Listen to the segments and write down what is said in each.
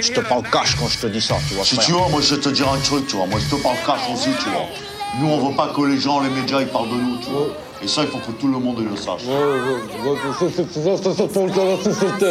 Je te parle cash quand je te dis ça, tu vois. Si frère. tu vois, moi je vais te dire un truc, tu vois. Moi je te parle cash aussi, tu vois. Nous on veut pas que les gens, les médias, ils parlent de nous, tu vois. Et ça, il faut que tout le monde le sache. Ouais, ouais, ouais, ça, c'est- ça, ça, ça,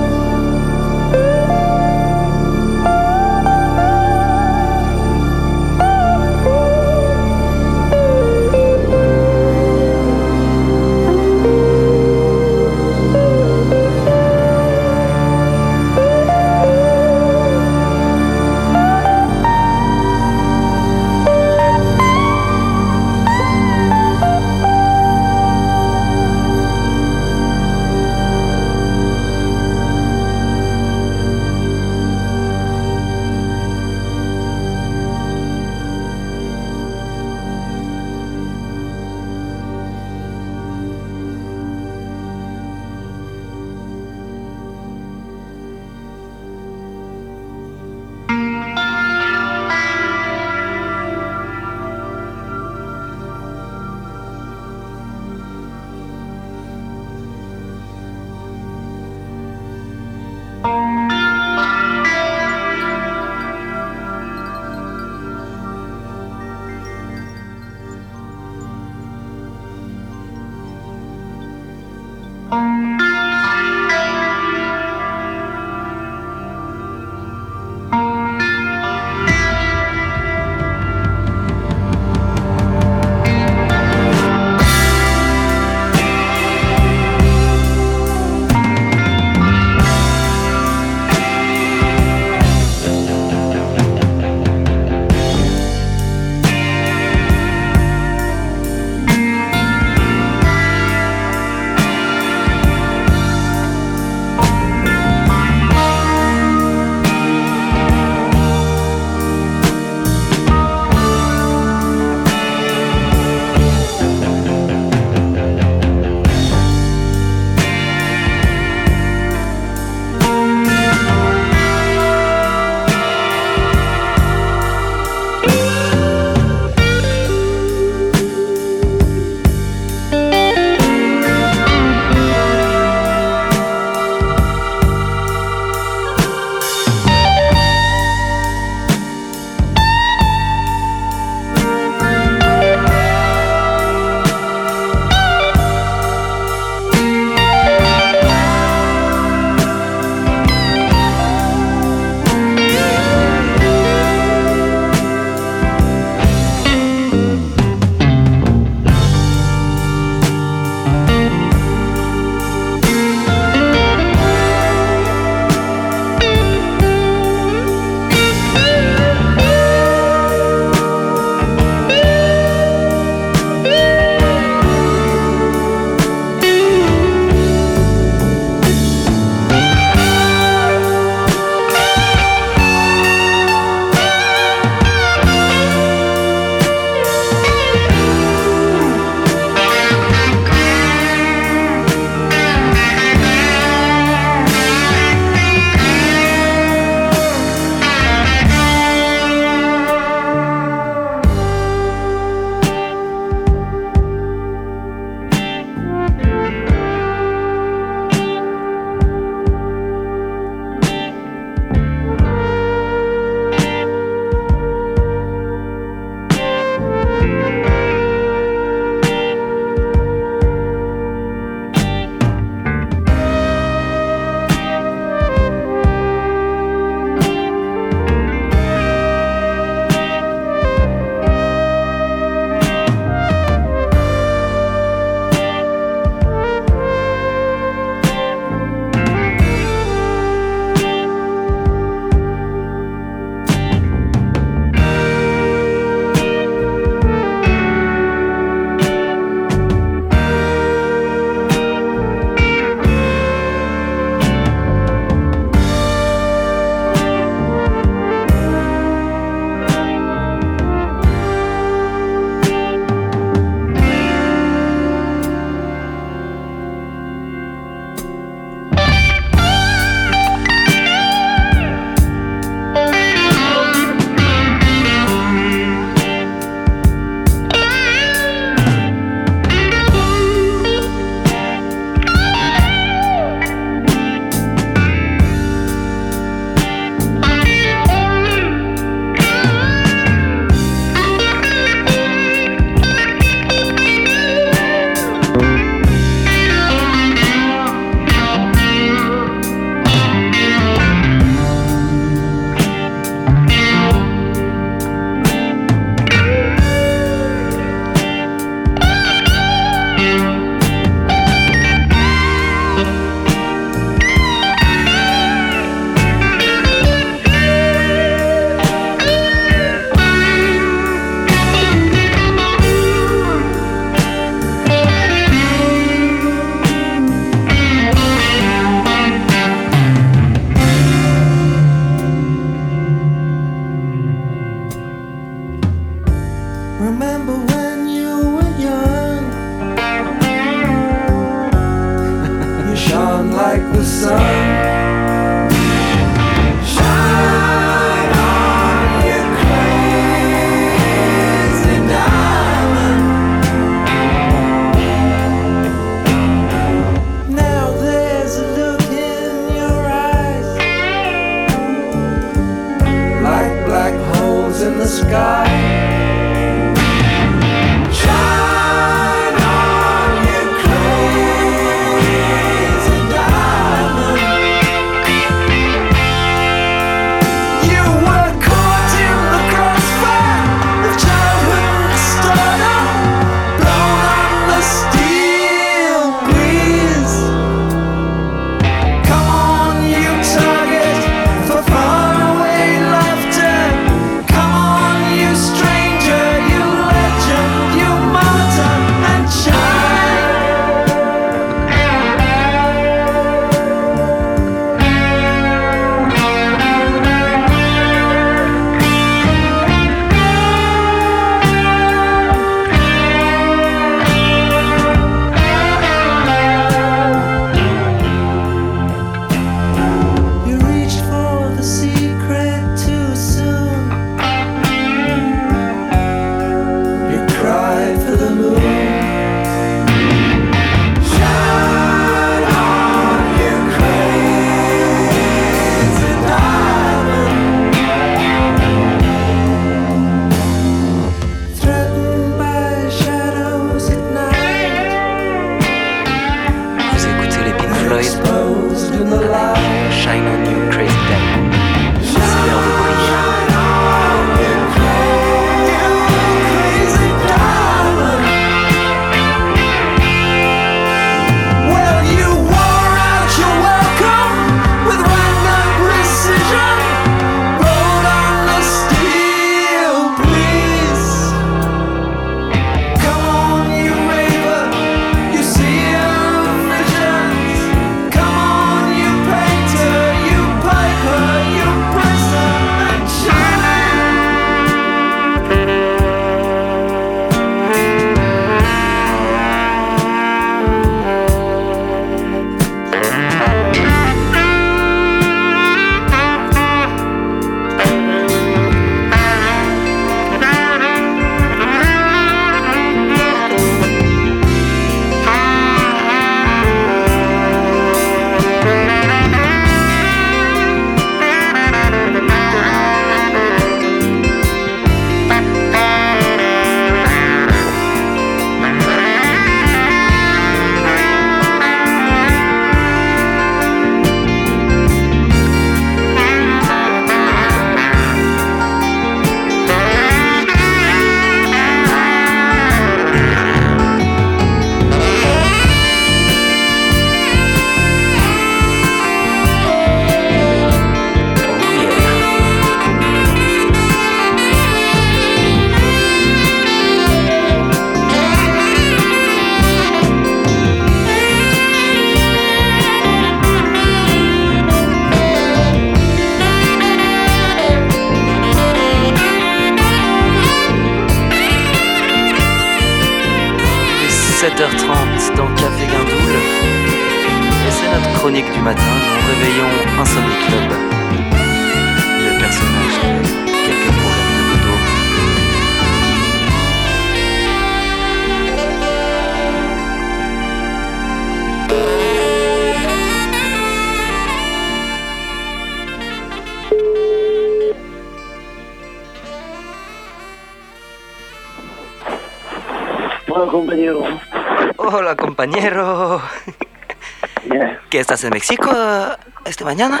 estás en México eh, esta mañana?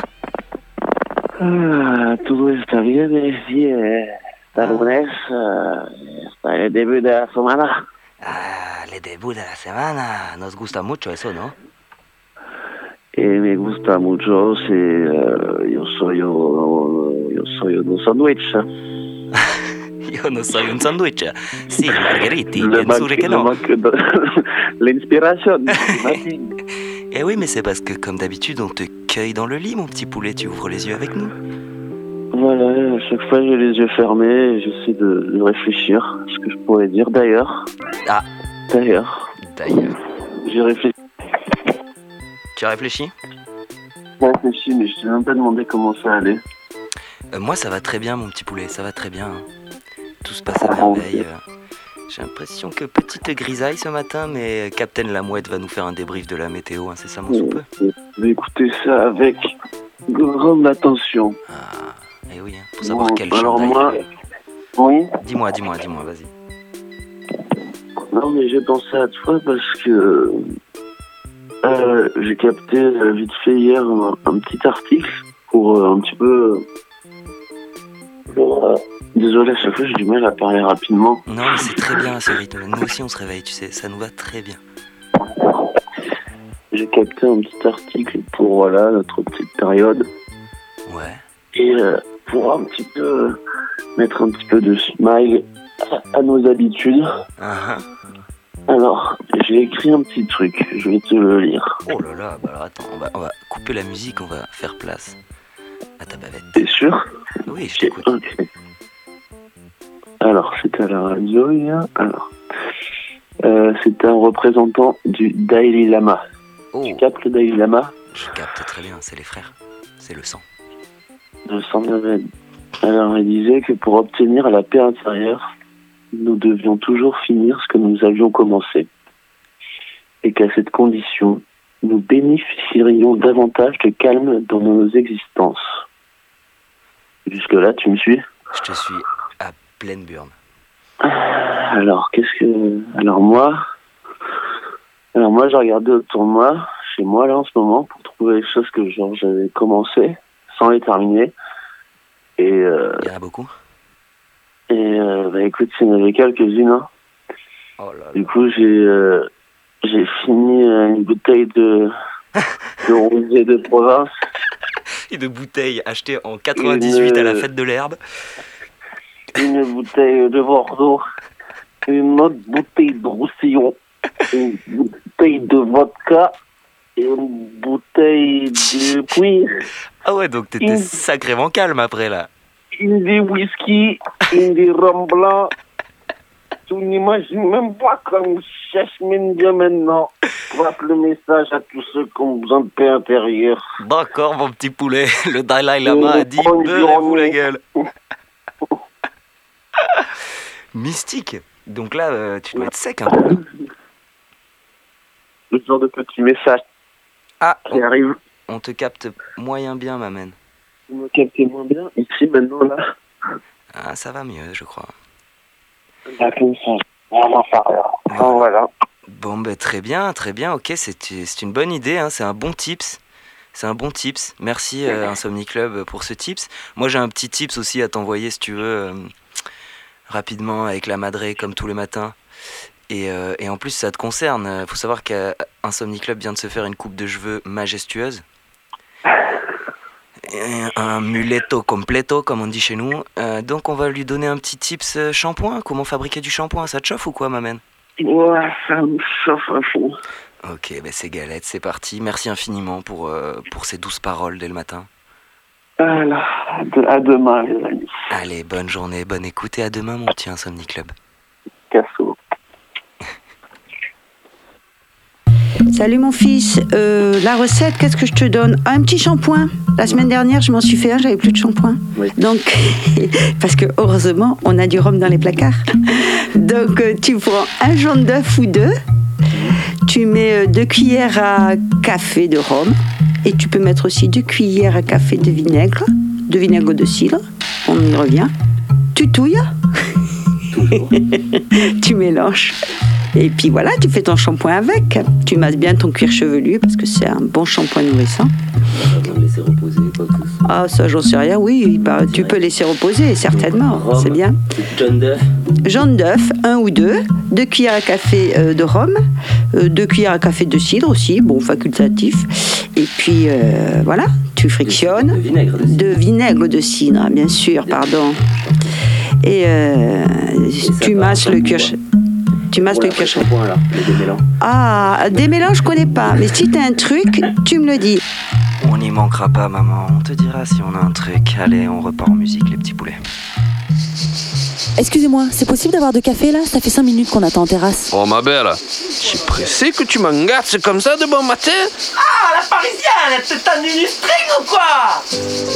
Ah, todo está bien, eh, sí, eh, está lunes, ah, está el debut de la semana. Ah, el debut de la semana. Nos gusta mucho eso, ¿no? Y me gusta mucho, sí, eh, yo soy un, yo soy un sándwich. Yo no soy un sándwich. Sí, Margheriti, bien manque- que no. j'imagine. Eh oui, mais c'est parce que, comme d'habitude, on te cueille dans le lit, mon petit poulet. Tu ouvres les yeux avec nous. Voilà, à chaque fois j'ai les yeux fermés et j'essaie de, de réfléchir à ce que je pourrais dire. D'ailleurs, Ah. d'ailleurs, D'ailleurs. j'ai réfléchi, Tu as réfléchi? J'ai réfléchi, mais je t'ai même pas demandé comment ça allait. Euh, Moi, ça va très bien, mon petit poulet. Ça va très bien. hein. Tout se passe à Ah, merveille. ok. euh. J'ai l'impression que petite grisaille ce matin, mais Captain Lamouette va nous faire un débrief de la météo incessamment sous peu. Je vais écouter ça avec grande attention. Ah, eh oui, hein, pour savoir Bon, quel alors moi, oui, Dis-moi, dis-moi, dis-moi, vas-y. non mais j'ai pensé à toi parce que euh, j'ai capté euh, vite fait hier un, un petit article pour euh, un petit peu. Euh, désolé, à chaque fois j'ai du mal à parler rapidement. Non, mais c'est très bien ce rythme. Nous aussi, on se réveille, tu sais, ça nous va très bien. J'ai capté un petit article pour voilà notre petite période Ouais. et euh, pour un petit peu mettre un petit peu de smile à, à nos habitudes. Ah, ah. Alors, j'ai écrit un petit truc, je vais te le lire. Oh là là, bah alors attends, on va, on va couper la musique, on va faire place à ta bavette. T'es sûr Oui, je t'écoute. Ok. Alors, c'était à la radio hier. Alors, euh, c'était un représentant du Dalai Lama. Oh, Tu captes le Dalai Lama je capte très bien, c'est les frères. C'est le sang. de Sandaven. Alors, il disait que pour obtenir la paix intérieure, nous devions toujours finir ce que nous avions commencé. Et qu'à cette condition, nous bénéficierions davantage de calme dans nos existences. Jusque-là, tu me suis? Je te suis à pleine burne. Alors, qu'est-ce que. Alors, moi. Alors, moi, j'ai regardé autour de moi, chez moi, là, en ce moment, pour trouver les choses que genre, j'avais commencé, sans les terminer. Et, euh, Il y en a beaucoup et euh, bah, écoute, il y en avait quelques-unes. hein. Oh là là. Du coup, j'ai euh, j'ai fini euh, une bouteille de, de rosé de province. Et de bouteilles achetées en 98 à la Une- fête de l'herbe. une bouteille de Bordeaux, une autre bouteille de Roussillon, une bouteille de vodka et une bouteille de cuir, Ah ouais, donc t'étais Une- sacrément calme après là. une de whisky, une de rhum blanc. Tu n'imagines même pas comme je cherche mine bien maintenant. Passe le message à tous ceux qui ont besoin de paix intérieure. D'accord, mon petit poulet. Le Dalai Lama a dit beurrez-vous la gueule. Mystique. Donc là, euh, tu dois être sec un peu. Le genre de petit message Ah, qui arrive. on te capte moyen bien, ma man. Vous me captez moins bien ici maintenant là. Ah, ça va mieux, je crois. La voilà. Bon, ben très bien, très bien. Ok, c'est c'est une bonne idée. hein, C'est un bon tips. C'est un bon tips. Merci euh, Club pour ce tips. Moi, j'ai un petit tips aussi à t'envoyer si tu veux euh, rapidement avec la madré comme tous les matins. Et, euh, et en plus, ça te concerne. Il faut savoir qu'Insomnie Club vient de se faire une coupe de cheveux majestueuse. Un muletto completo, comme on dit chez nous. Euh, donc, on va lui donner un petit tips euh, shampoing. Comment fabriquer du shampoing? Ça te chauffe ou quoi, ma man Ouais, ça me chauffe à fond. Ok, ben c'est galette, c'est parti. Merci infiniment pour, euh, pour ces douces paroles dès le matin. De- à demain, les amis. Allez, bonne journée, bonne écoute et à demain, mon petit Insomnie Club. Casso. Ça Salut mon fils. Euh, la recette, qu'est-ce que je te donne Un petit shampoing. La semaine dernière, je m'en suis fait un, j'avais plus de shampoing. Oui. Donc, parce que heureusement, on a du rhum dans les placards. Donc, euh, tu prends un jaune d'œuf ou deux. Tu mets euh, deux cuillères à café de rhum. Et tu peux mettre aussi deux cuillères à café de vinaigre, de vinaigre de cidre. On y revient. Tu touilles. tu mélanges. Et puis voilà, tu fais ton shampoing avec. Tu masses bien ton cuir chevelu parce que c'est un bon shampoing nourrissant. Laisser reposer, quoi que. Ah, ça, j'en sais rien. Oui, bah, tu peux laisser reposer, certainement. C'est bien. John Duff. Jaune d'œuf, un ou deux. Deux cuillères à café euh, de rhum. euh, deux cuillères à café de cidre aussi, bon, facultatif. Et puis, euh, voilà, tu De frictionnes. vinaigre. De... De vinaigre de cidre, bien sûr, pardon. Et euh, tu masses le cuir. Tu masses Pour le la là, démêlant. Ah, des mélanges, je connais pas. Mais si t'as un truc, tu me le dis. On n'y manquera pas, maman. On te dira si on a un truc. Allez, on repart en musique, les petits poulets. Excusez-moi, c'est possible d'avoir de café là? Ça fait 5 minutes qu'on attend en terrasse. Oh ma belle, je suis pressé que tu m'engages comme ça de bon matin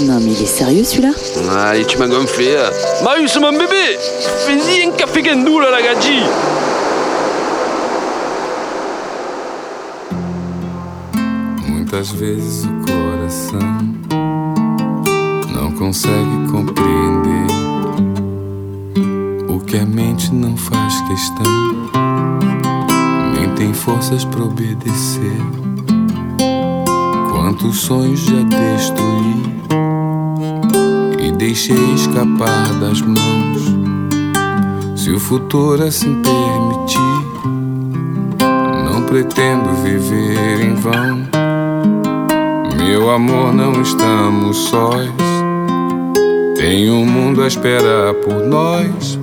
Non mais il est sérieux celui-là? Allez, tu m'as gonflé. Marius, mon bébé Fais-y un café guindoul à la gadji Muitas vezes o coração não consegue compreender o que a mente não faz questão, nem tem forças para obedecer. Quantos sonhos já destruí e deixei escapar das mãos. Se o futuro assim permitir, não pretendo viver em vão. Meu amor, não estamos sós. Tem um mundo a esperar por nós.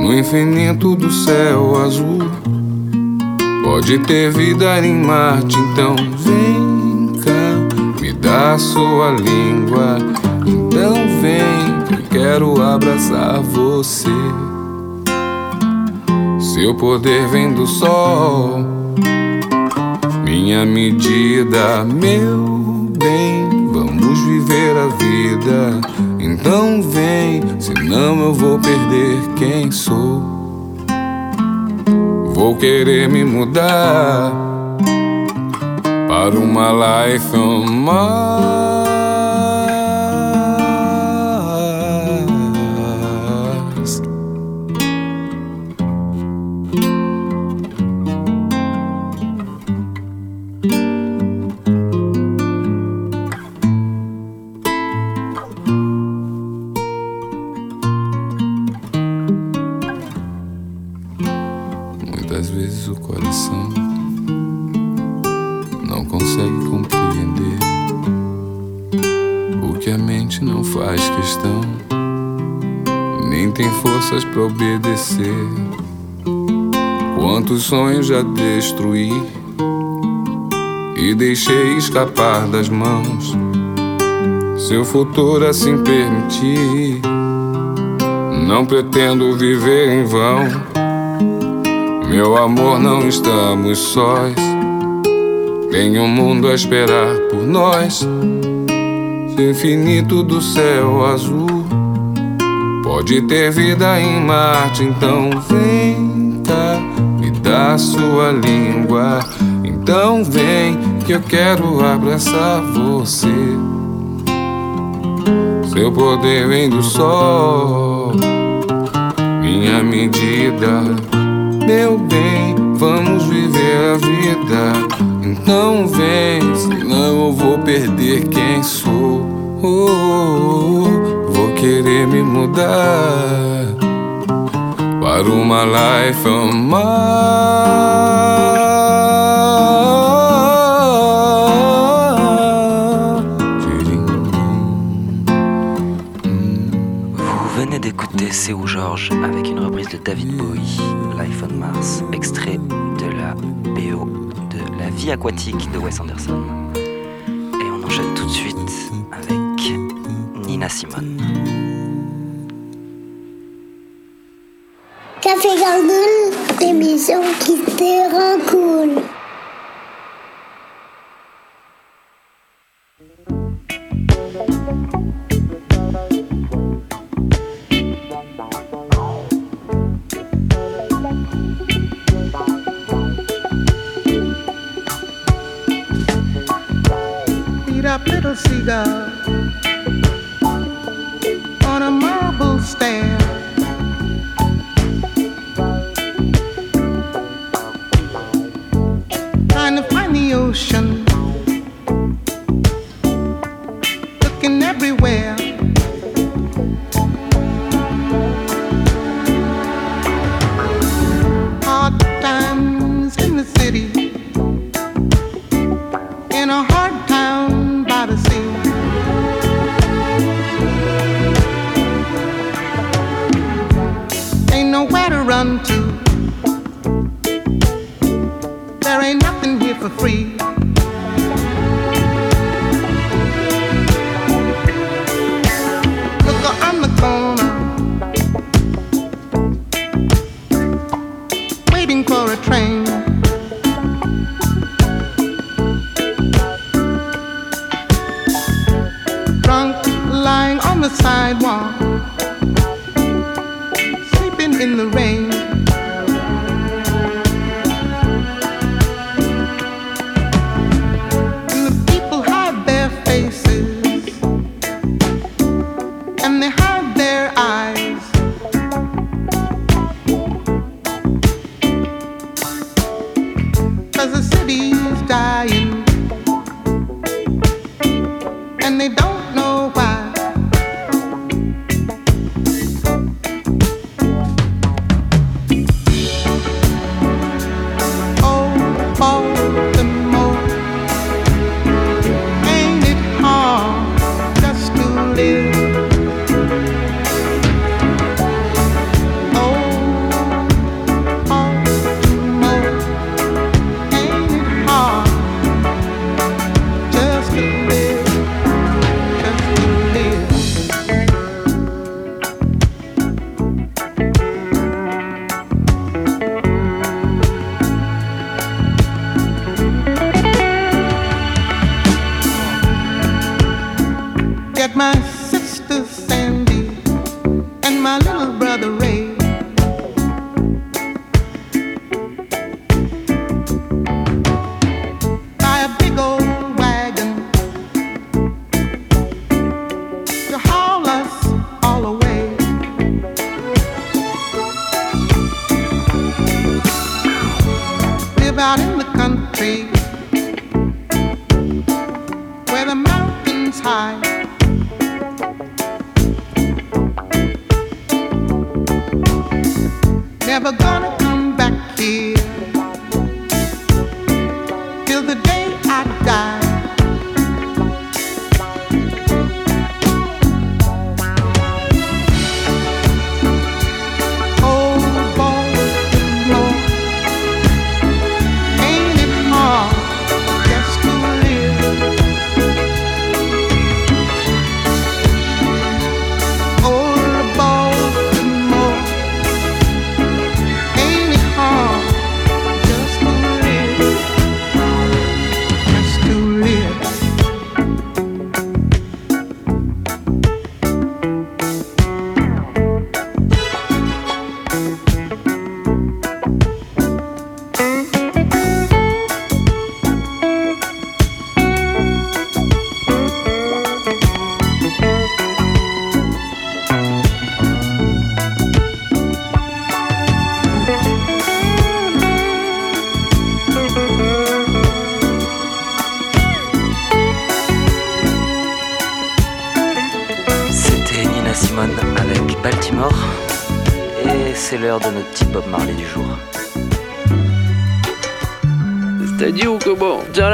No infinito do céu azul. Pode ter vida em Marte, então vem cá, me dá sua língua. Então vem, eu quero abraçar você. Seu poder vem do sol minha medida, meu bem. Vamos viver a vida. Então vem, senão eu vou perder quem sou. Vou querer me mudar para uma life on Mars. Tem forças para obedecer. Quantos sonhos já destruí e deixei escapar das mãos. Se o futuro assim permitir, não pretendo viver em vão. Meu amor, não estamos sós. Tem um mundo a esperar por nós. Infinito do céu azul pode ter vida em Marte, então vem cá, me dá sua língua. Então vem que eu quero abraçar você. Seu poder vem do sol, minha medida. Meu bem, vamos viver a vida. Então vem, senão eu vou perder quem sou. Oh, oh, oh, Vous venez d'écouter C'est Georges avec une reprise de David Bowie, Life on Mars, extrait de la BO de La vie aquatique de Wes Anderson. Et on enchaîne tout de suite avec Nina Simone. Café Gargoule, l'émission qui te rend cool.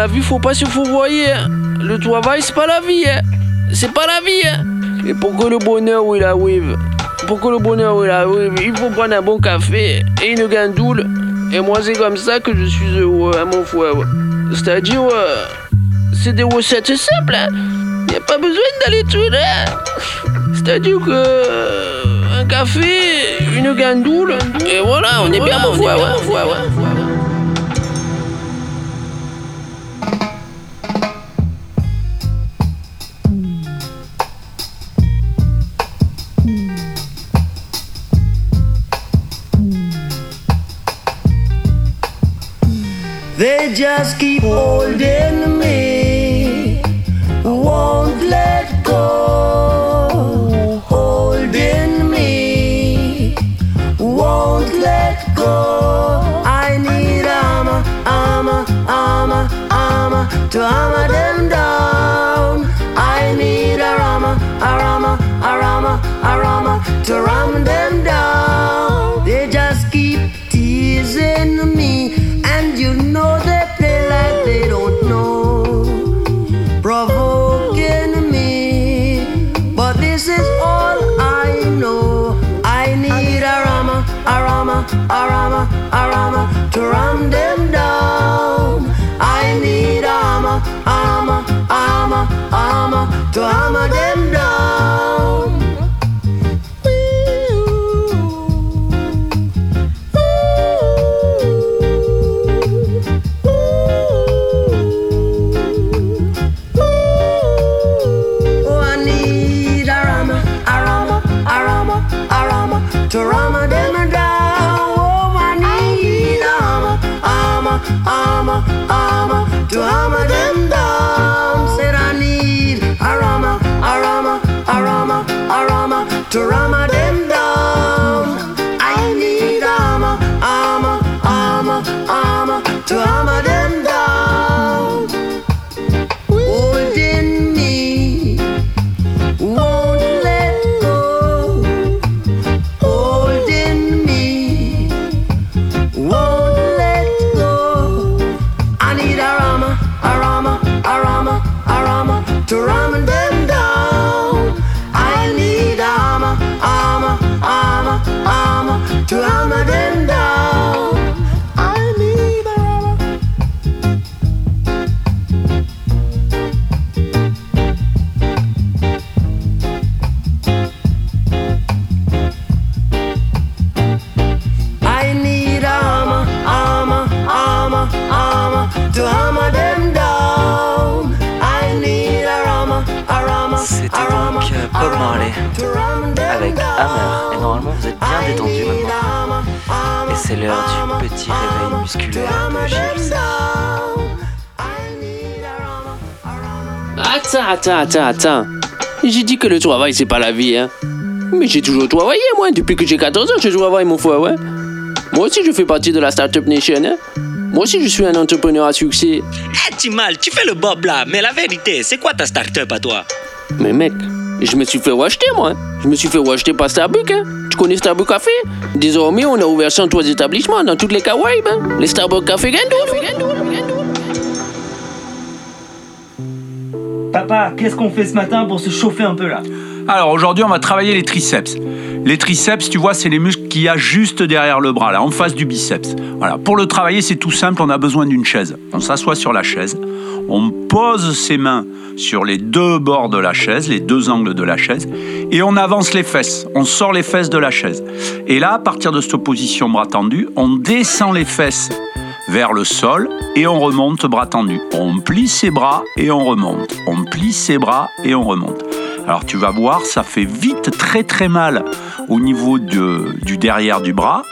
la vie, faut pas se fourvoyer. Hein. Le travail, c'est pas la vie. Hein. C'est pas la vie. Hein. Et pour que le bonheur, il arrive, pour que le bonheur, il arrive, il faut prendre un bon café et une gandoule. Et moi, c'est comme ça que je suis heureux, à mon frère. C'est-à-dire, euh, c'est des recettes simples. Il n'y a pas besoin d'aller tout là. C'est-à-dire que euh, un café, une gandoule, et voilà, on est bien, mon. Just keep holding Attends, attends, attends, attends. J'ai dit que le travail, c'est pas la vie, hein. Mais j'ai toujours travaillé, moi. Depuis que j'ai 14 ans, je travaille, mon frère, ouais. Moi aussi, je fais partie de la Startup Nation, hein. Moi aussi, je suis un entrepreneur à succès. Eh, Timal, tu fais le bob là, mais la vérité, c'est quoi ta start-up à toi? Mais mec, je me suis fait racheter, moi. Je me suis fait racheter par Starbucks, hein. Tu connais Starbucks Café? Désormais, on a ouvert 103 établissements dans toutes les Caraïbes, hein. Les Starbucks Café Gandoul. Qu'est-ce qu'on fait ce matin pour se chauffer un peu là Alors aujourd'hui, on va travailler les triceps. Les triceps, tu vois, c'est les muscles qu'il y a juste derrière le bras, là, en face du biceps. Voilà. Pour le travailler, c'est tout simple, on a besoin d'une chaise. On s'assoit sur la chaise, on pose ses mains sur les deux bords de la chaise, les deux angles de la chaise, et on avance les fesses. On sort les fesses de la chaise. Et là, à partir de cette position bras tendu, on descend les fesses vers le sol et on remonte bras tendu. On plie ses bras et on remonte. On plie ses bras et on remonte. Alors tu vas voir, ça fait vite très très mal au niveau du derrière du bras.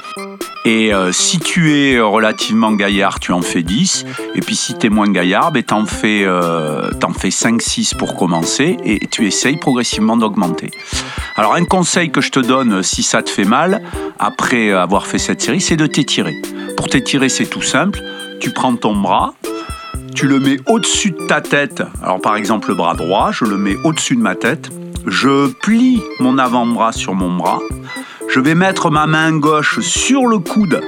Et euh, si tu es relativement gaillard, tu en fais 10. Et puis si tu es moins gaillard, ben, t'en fais, euh, fais 5-6 pour commencer. Et tu essayes progressivement d'augmenter. Alors un conseil que je te donne si ça te fait mal, après avoir fait cette série, c'est de t'étirer. Pour t'étirer, c'est tout simple. Tu prends ton bras, tu le mets au-dessus de ta tête. Alors par exemple le bras droit, je le mets au-dessus de ma tête. Je plie mon avant-bras sur mon bras. Je vais mettre ma main gauche sur le coude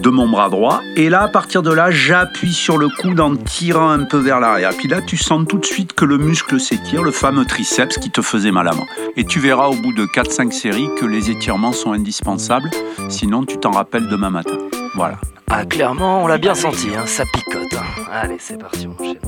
de mon bras droit. Et là, à partir de là, j'appuie sur le coude en tirant un peu vers l'arrière. Puis là, tu sens tout de suite que le muscle s'étire, le fameux triceps qui te faisait mal avant. Et tu verras au bout de 4-5 séries que les étirements sont indispensables. Sinon, tu t'en rappelles demain matin. Voilà. Ah, clairement, on l'a bien senti, hein, ça picote. hein. Allez, c'est parti, mon chef.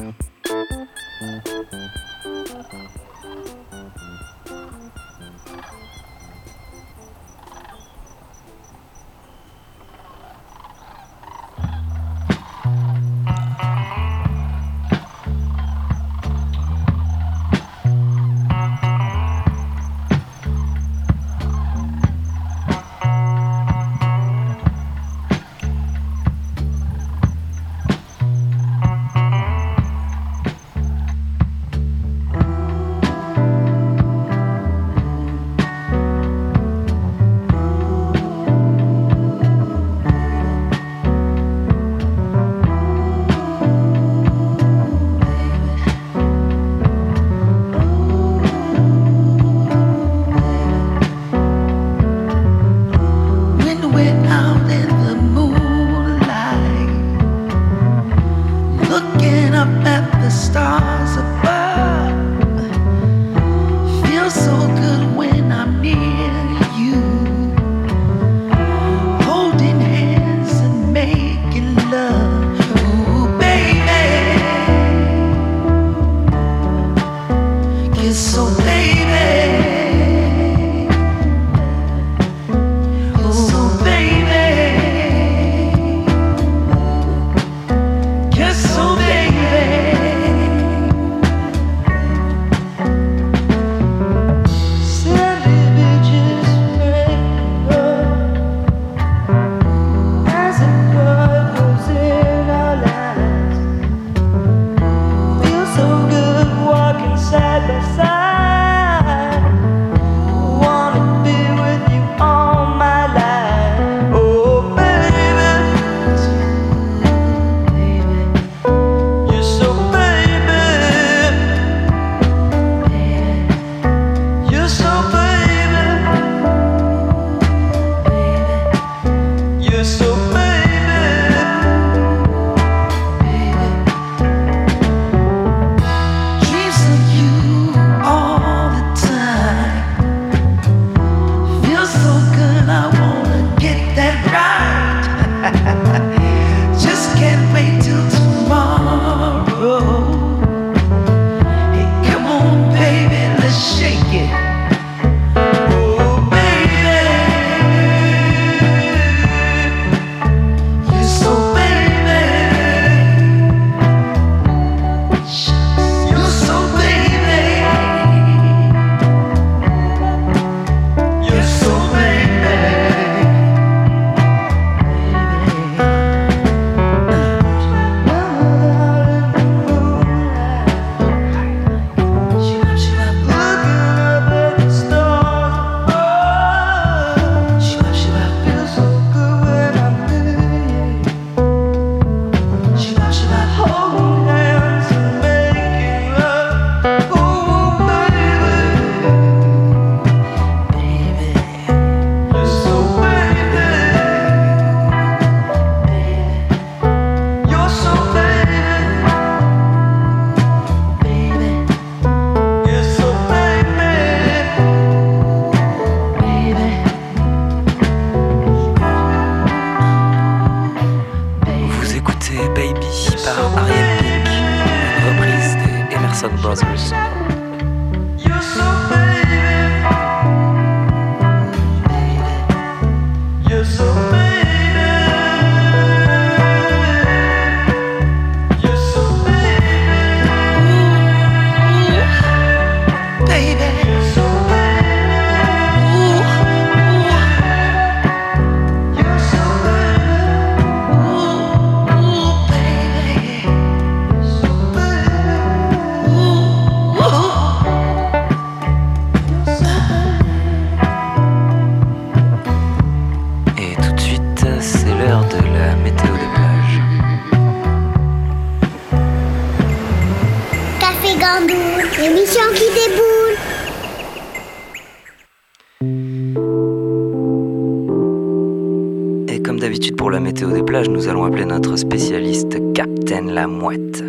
Nous allons appeler notre spécialiste Captain la Mouette.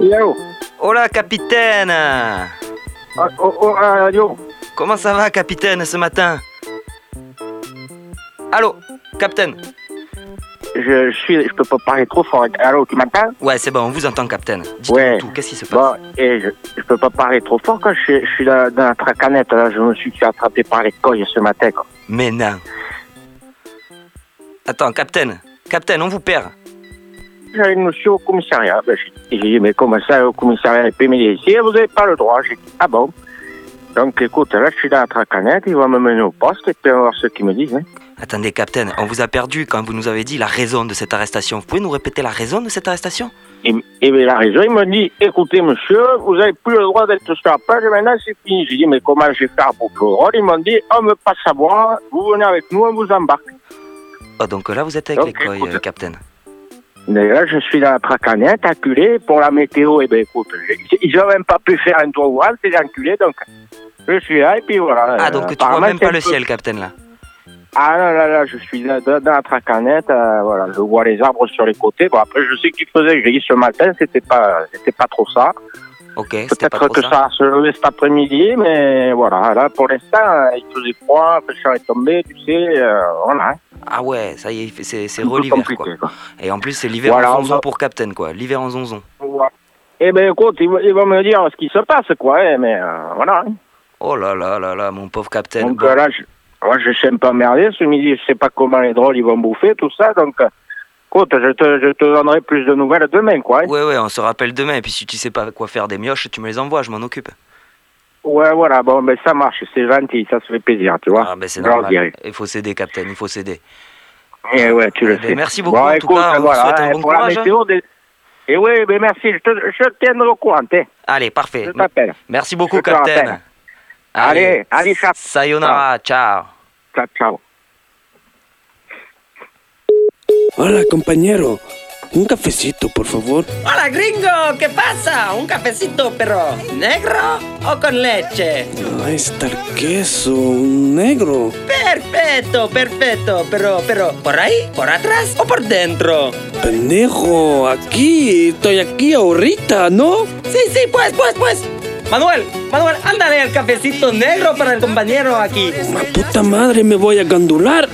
Yo. Hola, capitaine Ah, oh, oh, ah, yo. Comment ça va, capitaine, ce matin? Allô, capitaine Je, je suis, je peux pas parler trop fort. Allô, tu m'entends? Ouais, c'est bon, on vous entend, capitaine. Dites Ouais. tout, qu'est-ce qui se passe? Bon, et je, je peux pas parler trop fort quand je, suis- je suis dans, dans la tracanette. Là, je me suis fait attraper par les couilles ce matin. Quoi. Mais non. Attends, capitaine, capitaine, on vous perd. J'avais une monsieur au commissariat. Ben, j'ai dit, mais comment ça, au commissariat, il peut m'aider ici Vous n'avez pas le droit. J'ai dit, ah bon? Donc, écoute, là, je suis dans la tracanette. Il va me mener au poste et puis on va voir ce qu'ils me disent. Hein. Attendez, capitaine, on vous a perdu quand vous nous avez dit la raison de cette arrestation. Vous pouvez nous répéter la raison de cette arrestation? Et, et bien, la raison, il me dit, écoutez, monsieur, vous n'avez plus le droit d'être sur la plage, maintenant c'est fini. J'ai dit, mais comment je vais faire pour le rôle Ils m'ont dit, on me passe à boire, vous venez avec nous, on vous embarque. Oh, donc là, vous êtes avec Donc, les écoute. euh, capitaine. Là, je suis dans la tracanette, acculé, pour la météo, et ben écoute, j'ai- ils n'ont même pas pu faire un tour voile, c'est enculé, donc je suis là, et puis voilà. Ah, Euh, donc tu vois apparemment, même pas le peu- ciel, capitaine, là. Ah non, là, là, je suis là, dans, dans la tracanette, euh, voilà, je vois les arbres sur les côtés. Bon, après, je sais qu'il faisait gris ce matin, c'était pas, c'était pas trop ça. Ok, Peut-être que ça. ça se lever cet après-midi, mais voilà, là, pour l'instant, euh, il faisait froid, la fraîcheur est tombée, tu sais, euh, voilà. Ah ouais, ça y est, c'est c'est quoi. quoi. Et en plus, c'est l'hiver Voilà, en on zonzon va- pour capitaine, quoi. L'hiver en zonzon. Voilà. Eh ben écoute, ils, vont- ils vont me dire ce qui se passe, quoi, hein, mais euh, voilà. hein. Oh là là là là, mon pauvre capitaine. Donc Bon. là, je, moi, je suis un peu emmerdé ce midi, je sais pas comment les drôles ils vont bouffer, tout ça, donc euh, écoute, je te, je te donnerai plus de nouvelles demain, quoi. hein. Ouais, ouais, on se rappelle demain. Et puis si tu sais pas quoi faire des mioches, tu me les envoies, je m'en occupe. Ouais, voilà, bon, ben ça marche, c'est gentil, ça se fait plaisir, tu vois. Ah, ben c'est normal. Il faut s'aider, capitaine, il faut s'aider. Eh ouais, tu le Eh ben, sais. merci beaucoup, Bon, en tout cas, on voilà, souhaite un hein, bon courage, des- Et oui, ben merci, je te, je te tiendrai au courant, hein. Allez, parfait. Je t'appelle. Merci beaucoup, Je te capitaine. rappelle. Allez, allez, ciao. Sayonara, ciao. Ciao, ciao. Hola, compañero. Un cafecito, por favor. Hola gringo, ¿qué pasa? Un cafecito, pero ¿negro o con leche? Ahí está el queso, negro. Perfecto, perfecto, pero, pero, ¿por ahí? ¿Por atrás o por dentro? Pendejo, aquí, estoy aquí ahorita, ¿no? Sí, sí, pues, pues, pues. Manuel, Manuel, ándale el cafecito negro para el compañero aquí. Puta madre, me voy a gandular.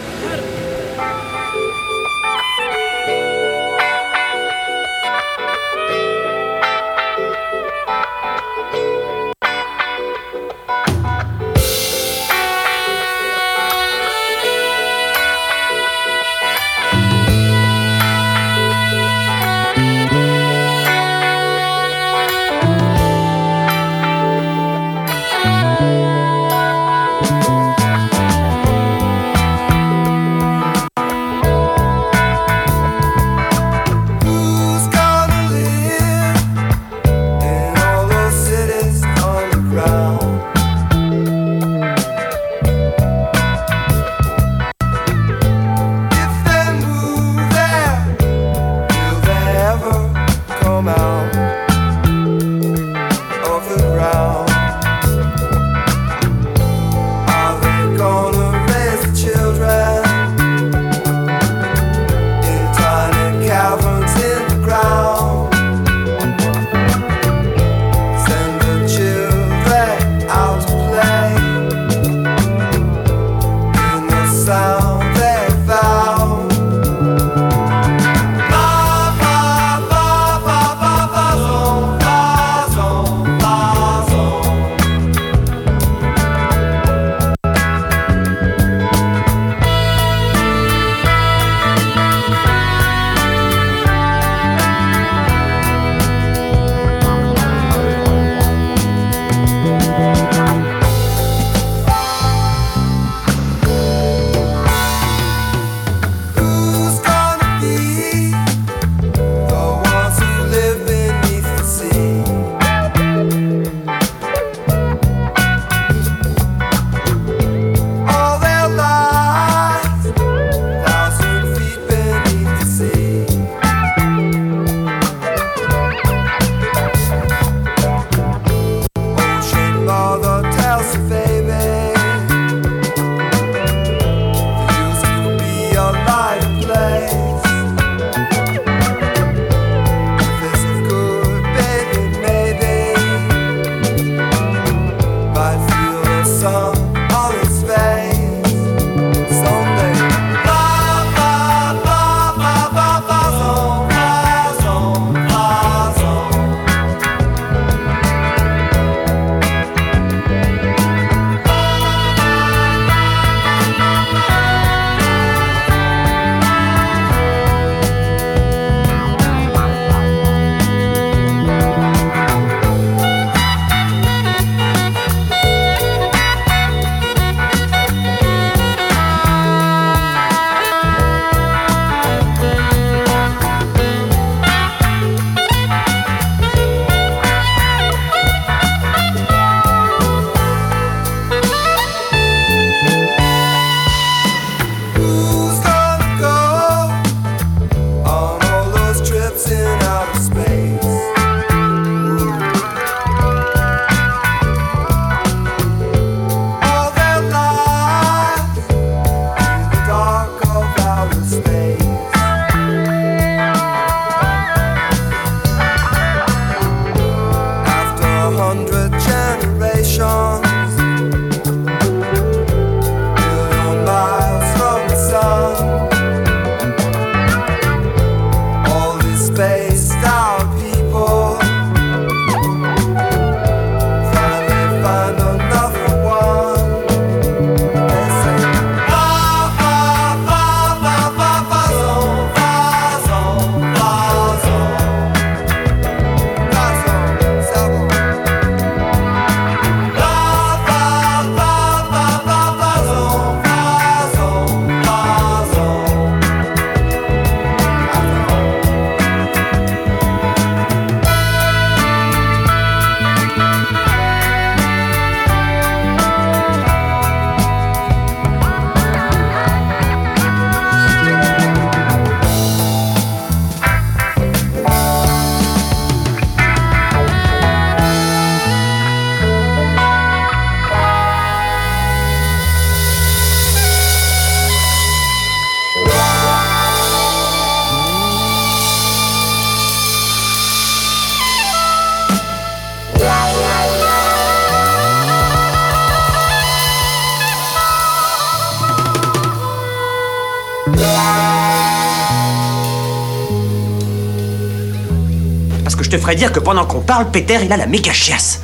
Ferais dire que pendant qu'on parle, Peter, il a la méga chiasse.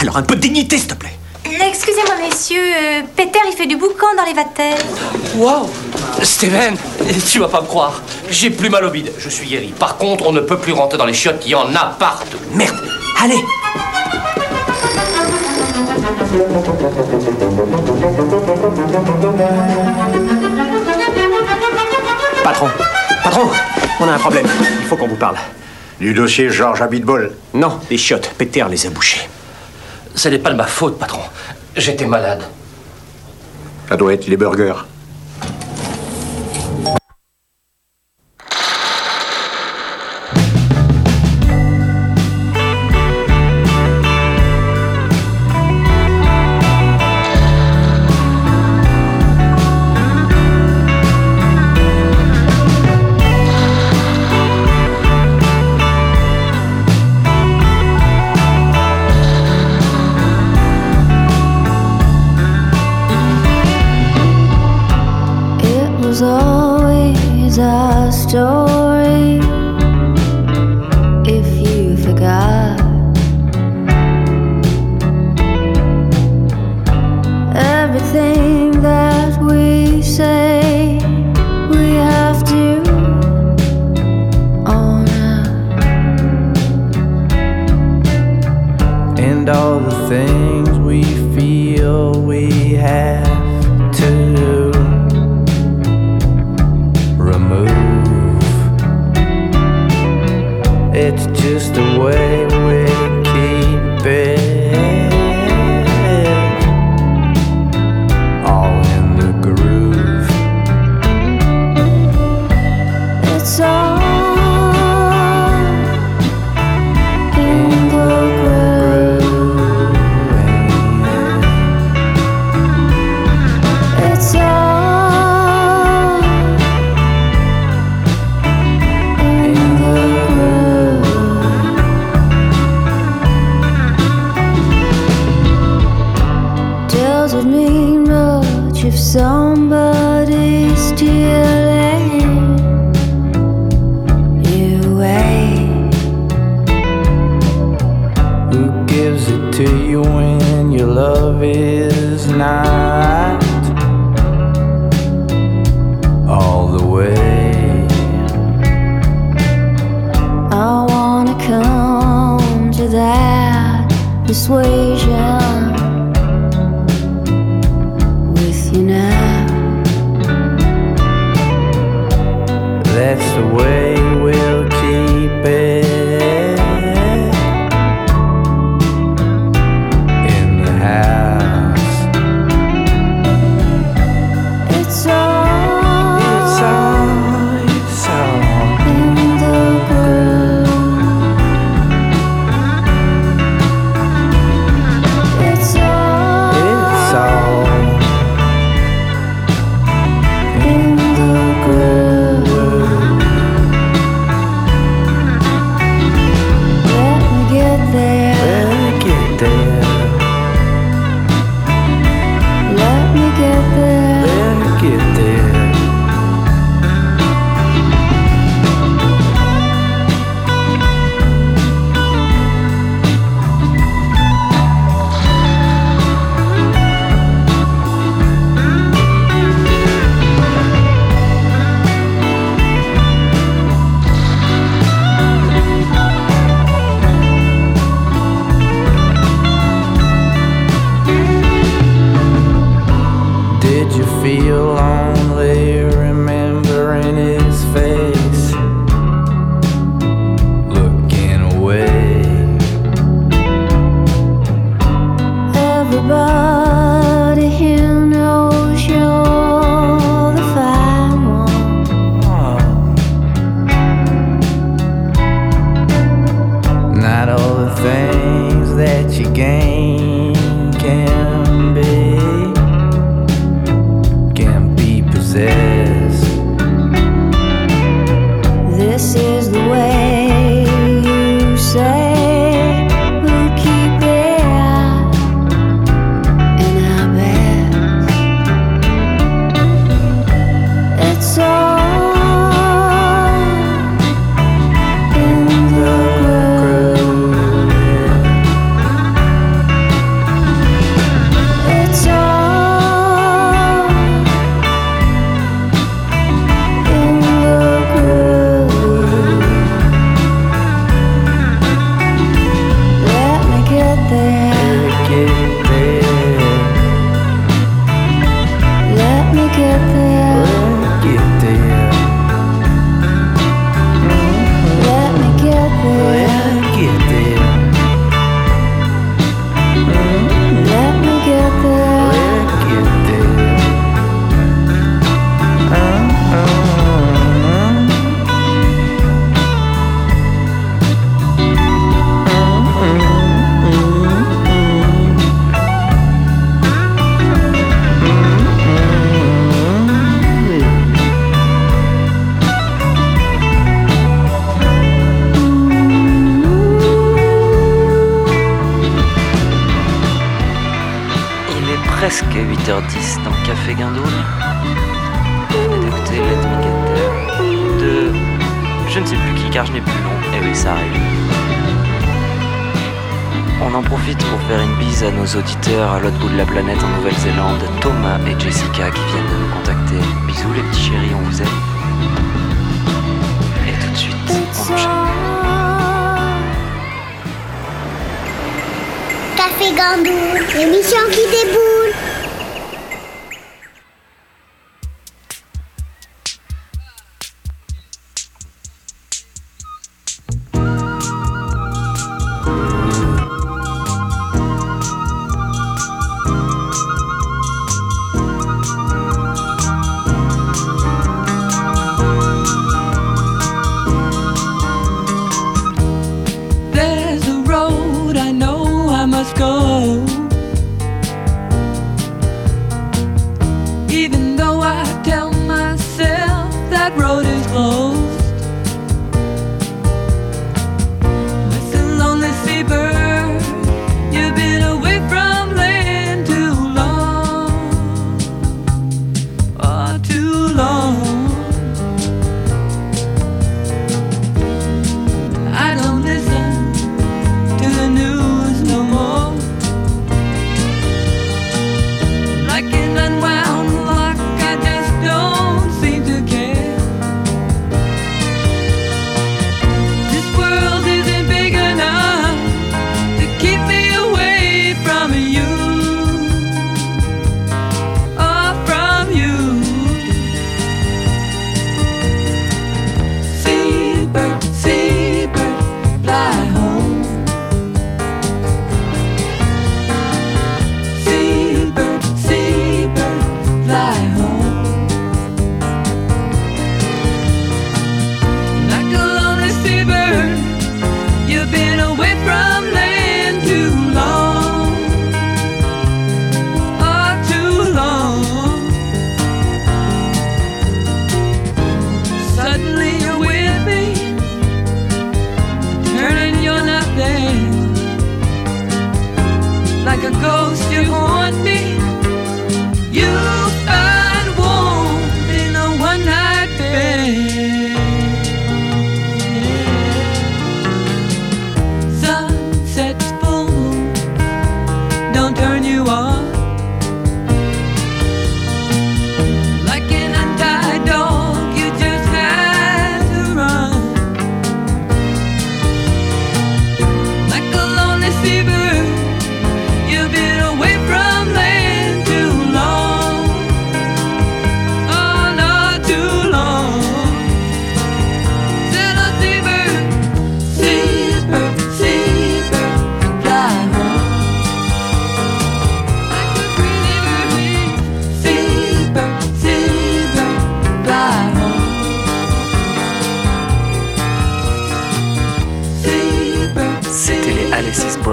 Alors un peu de dignité, s'il te plaît. Excusez-moi, messieurs, euh, Peter, il fait du boucan dans les vatères. Wow Steven, tu vas pas me croire. J'ai plus mal au bide, je suis guéri. Par contre, on ne peut plus rentrer dans les chiottes, il y en a partout. Merde Allez Patron Patron On a un problème. Il faut qu'on vous parle. Du dossier Georges Abitbol Non, les chiottes. Peter les a bouchées. Ce n'est pas de ma faute, patron. J'étais malade. Ça doit être les burgers.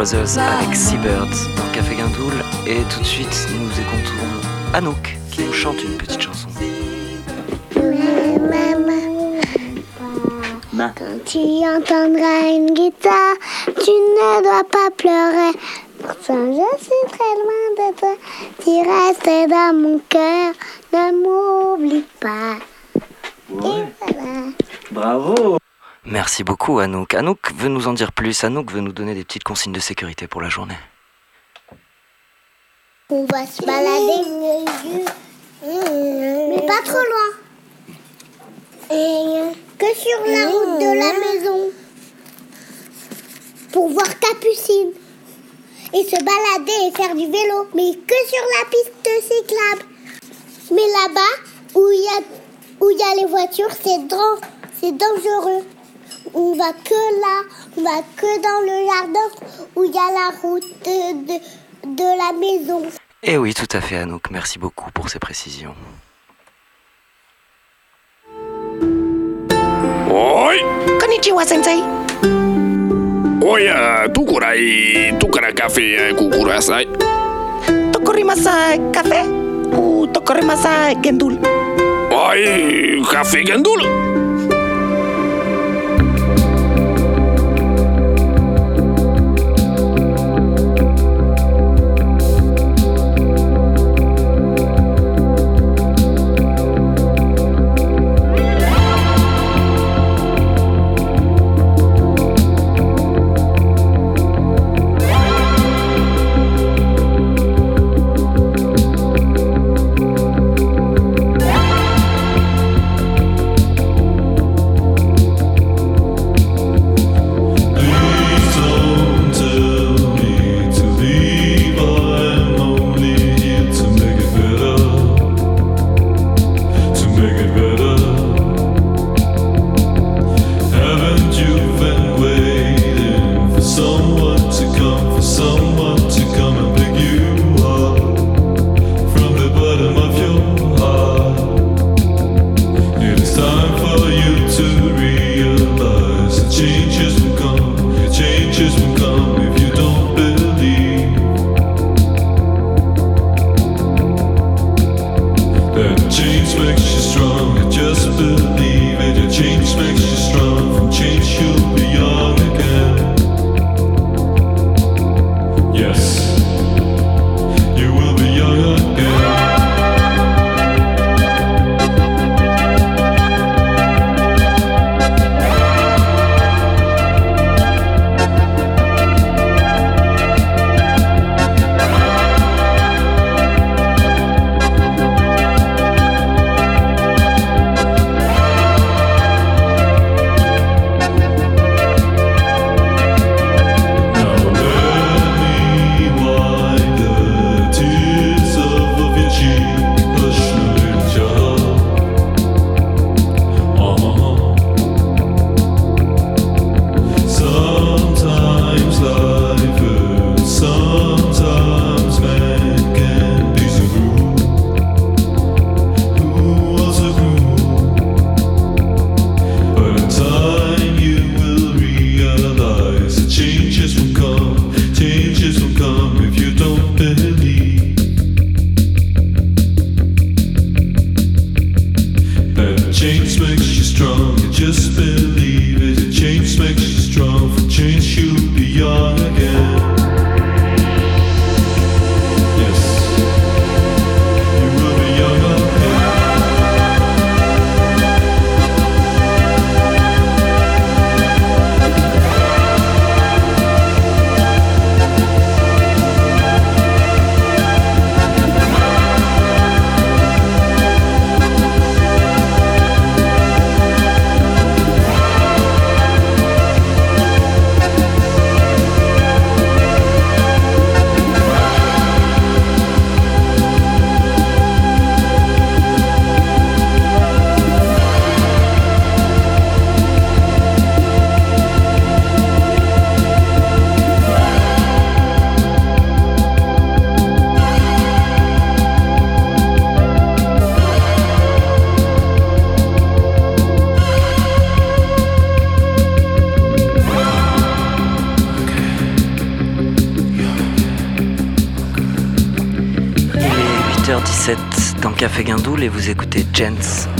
Brothers avec Seabirds dans Café Guindoul. Et tout de suite, nous écoutons Anouk qui nous chante une petite chanson. Quand tu entendras une guitare, tu ne dois pas pleurer. Pourtant, je suis très loin de toi. Tu restes dans mon cœur. Ne m'oublie pas. Et voilà. Bravo Merci beaucoup Anouk. Anouk veut nous en dire plus. Anouk veut nous donner des petites consignes de sécurité pour la journée. On va se balader. Mais pas trop loin. Que sur la route de la maison. Pour voir Capucine. Et se balader et faire du vélo. Mais que sur la piste cyclable. Mais là-bas, où il y a, où il y a les voitures, c'est dangereux on va que là, on va que dans le jardin où il y a la route de, la maison. Eh oui, tout à fait, Anouk. Merci beaucoup pour ces précisions. Oui. Konnichiwa, sensei. Oya, tukurai, tukara café, kukurasai. Tokorimasa café ou tokorimasa gendul. Ay, café gendul. change makes you strong. It just been écoutez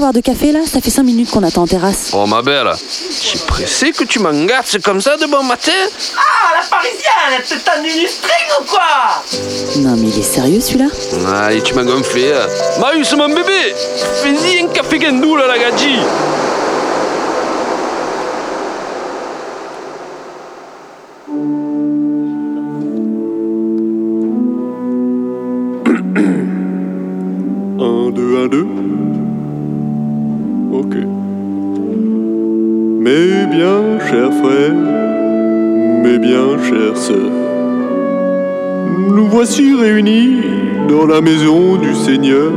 c'est d'avoir de café là? Ça fait 5 minutes qu'on attend en terrasse. Oh ma belle, je suis pressé que tu m'engages comme ça de bon matin. Ah, la parisienne, t'es un string ou quoi? Non mais il est sérieux celui-là? Allez, tu m'as gonflé. hein. Marius, mon bébé, fais-y un café guindou là, la gadji. Chers frères, mes bien chères sœurs, nous voici réunis dans la maison du Seigneur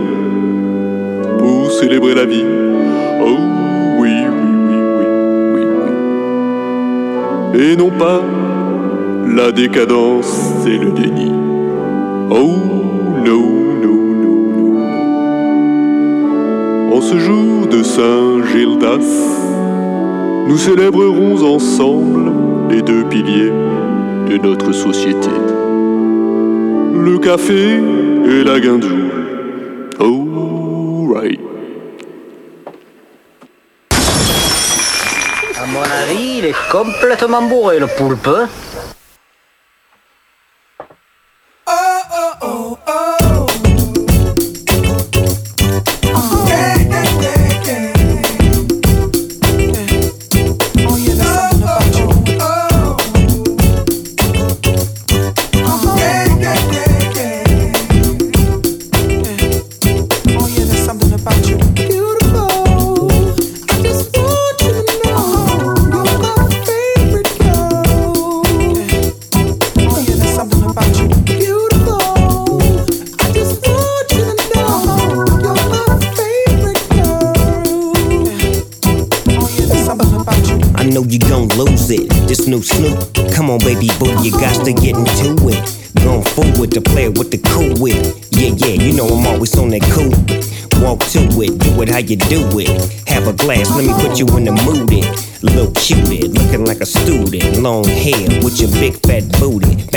pour célébrer la vie. Oh oui, oui, oui, oui, oui, oui. Et non pas la décadence et le déni. Oh no, no, no, no. En ce jour de Saint Gildas, nous célébrerons ensemble les deux piliers de notre société. Le café et la guindoule. Oh, right. À mon avis, il est complètement bourré le poulpe.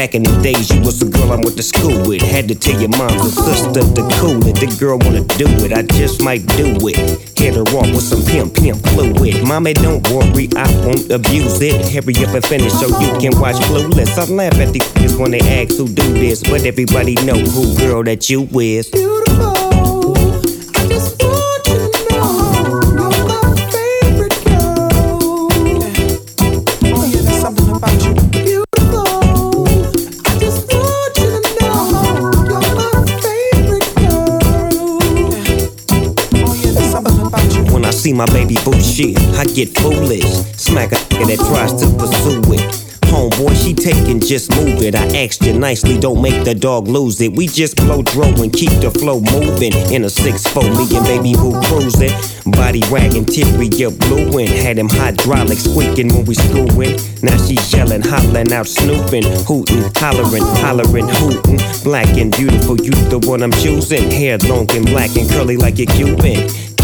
Back in the days, you was the girl I went to school with. Had to tell your mom and sister to cool it. The girl wanna do it, I just might do it. Get her off with some pimp, pimp fluid. Mommy, don't worry, I won't abuse it. Hurry up and finish so you can watch Clueless. I laugh at these niggas when they ask who do this, but everybody know who girl that you is. When see my baby boo shit, I get foolish. Smack a that tries to pursue it. Homeboy, she taking, just move it. I asked you nicely, don't make the dog lose it. We just blow dro and keep the flow moving. In a 6-4, me and baby boo cruising. Body wagging, teary, you blueing. Had them hydraulics squeaking when we screwing. Now she yelling, hollering out, snooping, hooting, hollering, hollering, hooting. Black and beautiful, you the one I'm choosing. Hair long and black and curly like a Cuban.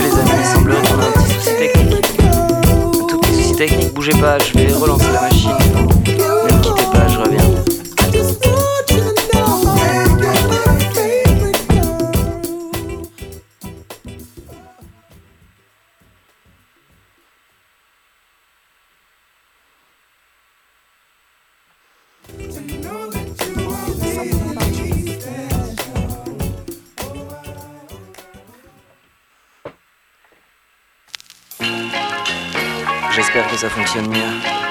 Les amis, il semblerait qu'on un petit souci technique. Un tout petit souci technique, bougez pas, je vais relancer la machine. J'espère que ça fonctionne mieux.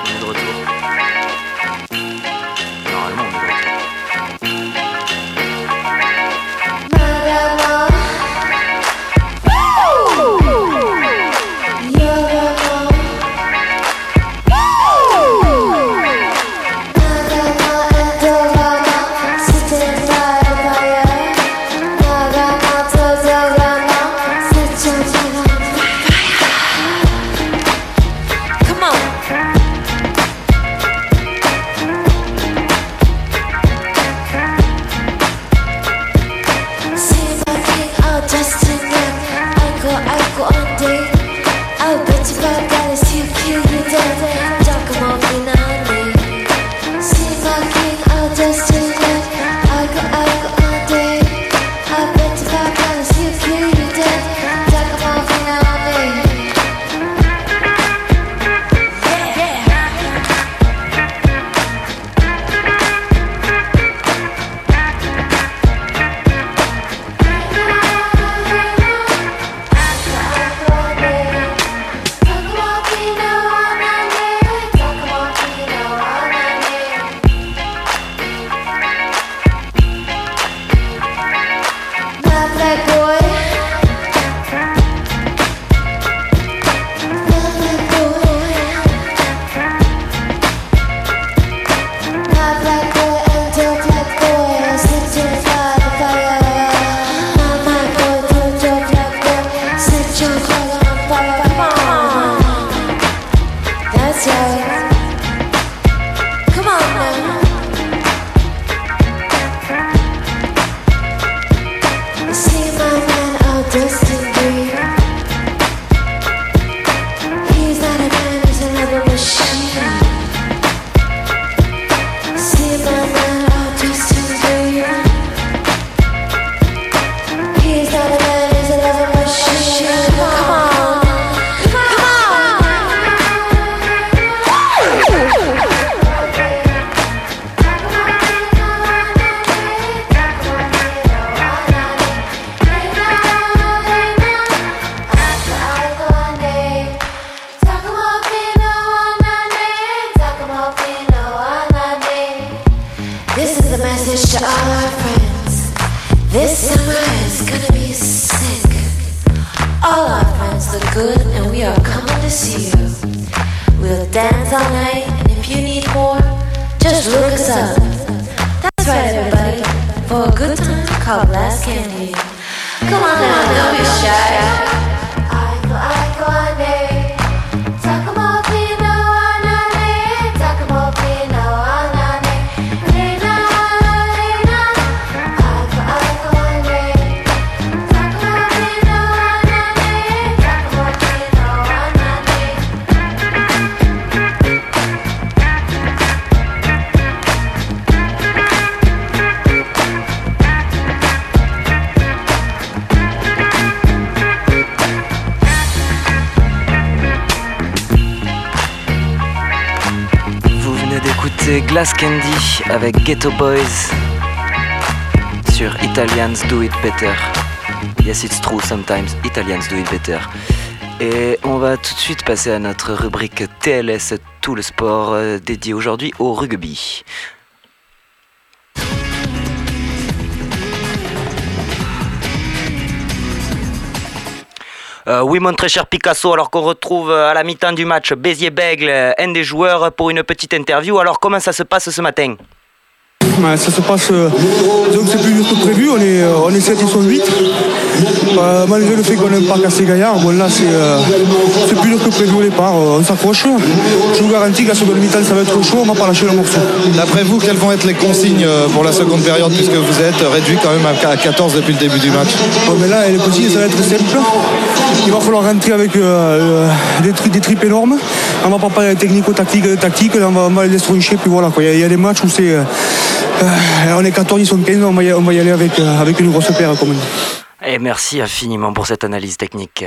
Good and we are coming to see you. We'll dance all night and if you need more, just look us up. That's right, everybody. For a good time, call Blast Candy. Come on now, don't be shy. Venez d'écouter Glass Candy avec Ghetto Boys sur Italians Do It Better. Yes, it's true, sometimes Italians do it better. Et on va tout de suite passer à notre rubrique TLS, tout le sport euh, dédié aujourd'hui au rugby. Euh, oui, mon très cher Picasso, alors qu'on retrouve euh, à la mi-temps du match Béziers-Bègle, euh, un des joueurs, pour une petite interview. Alors, comment ça se passe ce matin? Ouais, ça se passe. euh, que c'est plus dur que prévu. On est, euh, on est 7 et sur 8. Euh, malgré le fait qu'on n'aime pas casser gaillard, bon là c'est euh, plus dur que prévu au départ. On s'accroche. Je vous garantis que la seconde mi-temps, ça va être chaud. On va pas lâcher le morceau. D'après vous, quelles vont être les consignes pour la seconde période puisque vous êtes réduit quand même à 14 depuis le début du match? Bon, mais là, les consignes, ça va être simple. Il va falloir rentrer avec des, tri- des tripes énormes. On va pas parler technico-tactique, tactique, on va, on va les déstroncher. Puis voilà, y, il y a des matchs où c'est. Euh, euh, on est 14, ils sont 15, on va y, on va y aller avec, euh, une grosse paire, on dit. Et merci infiniment pour cette analyse technique.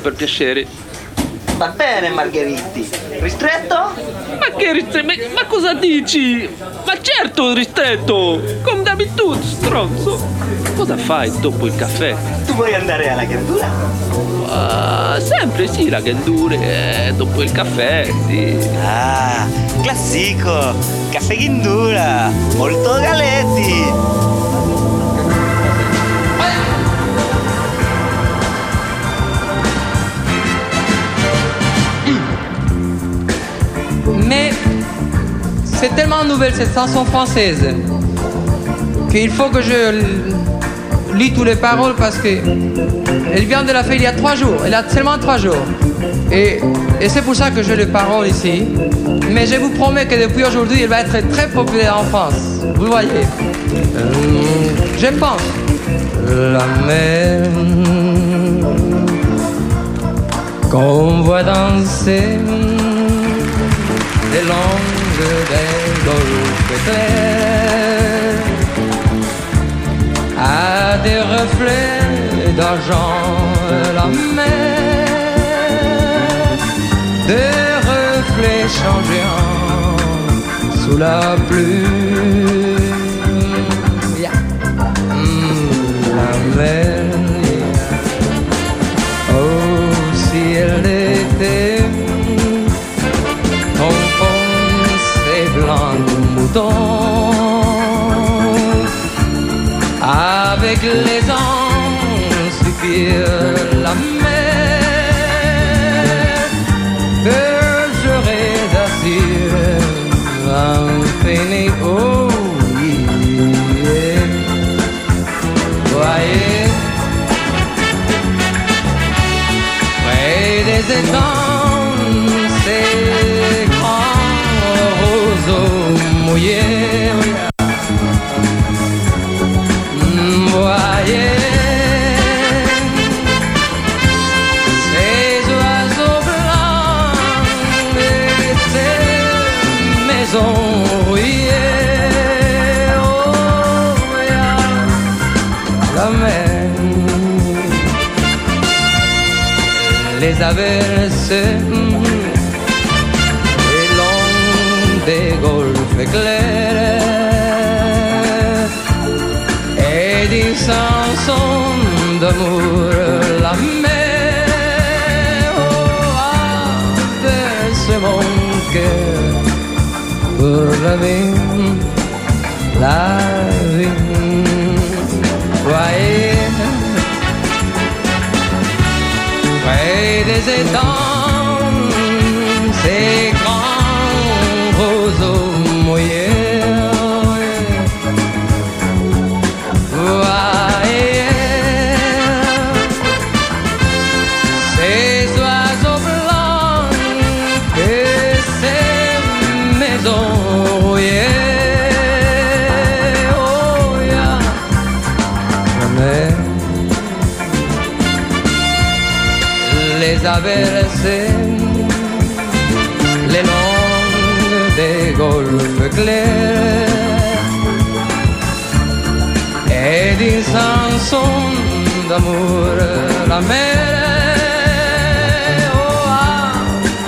Per piacere. Va bene, Margheriti. Ristretto? Ma che ristretto? Ma, ma cosa dici? Ma certo ristretto! Come d'abitudine, stronzo! Cosa fai dopo il caffè? Tu vuoi andare alla gandula? Ah, sempre sì, la gandure, eh, dopo il caffè, sì. Ah, classico. Caffè Ghindura. Molto galetti. C'est tellement nouvelle cette chanson française qu'il faut que je lis toutes les paroles parce que elle vient de la faire il y a trois jours. Elle a seulement trois jours. Et, et c'est pour ça que j'ai les paroles ici. Mais je vous promets que depuis aujourd'hui, elle va être très populaire en France. Vous voyez. Je pense. La mer qu'on voit danser des longues des à des reflets d'argent la mer. Des reflets changeants sous la pluie. Yeah. Mm, la mer. Oh si elle était avec les anges soupirs la mer que j'aurais d'assurer l'infini oh yeah. voyez près des étangs les averses et long des golfes clairs et des d'amour la oh, mon cœur pour la la près des étangs, les averses, les longues des golfes clairs et des chansons d'amour, la mer oh, a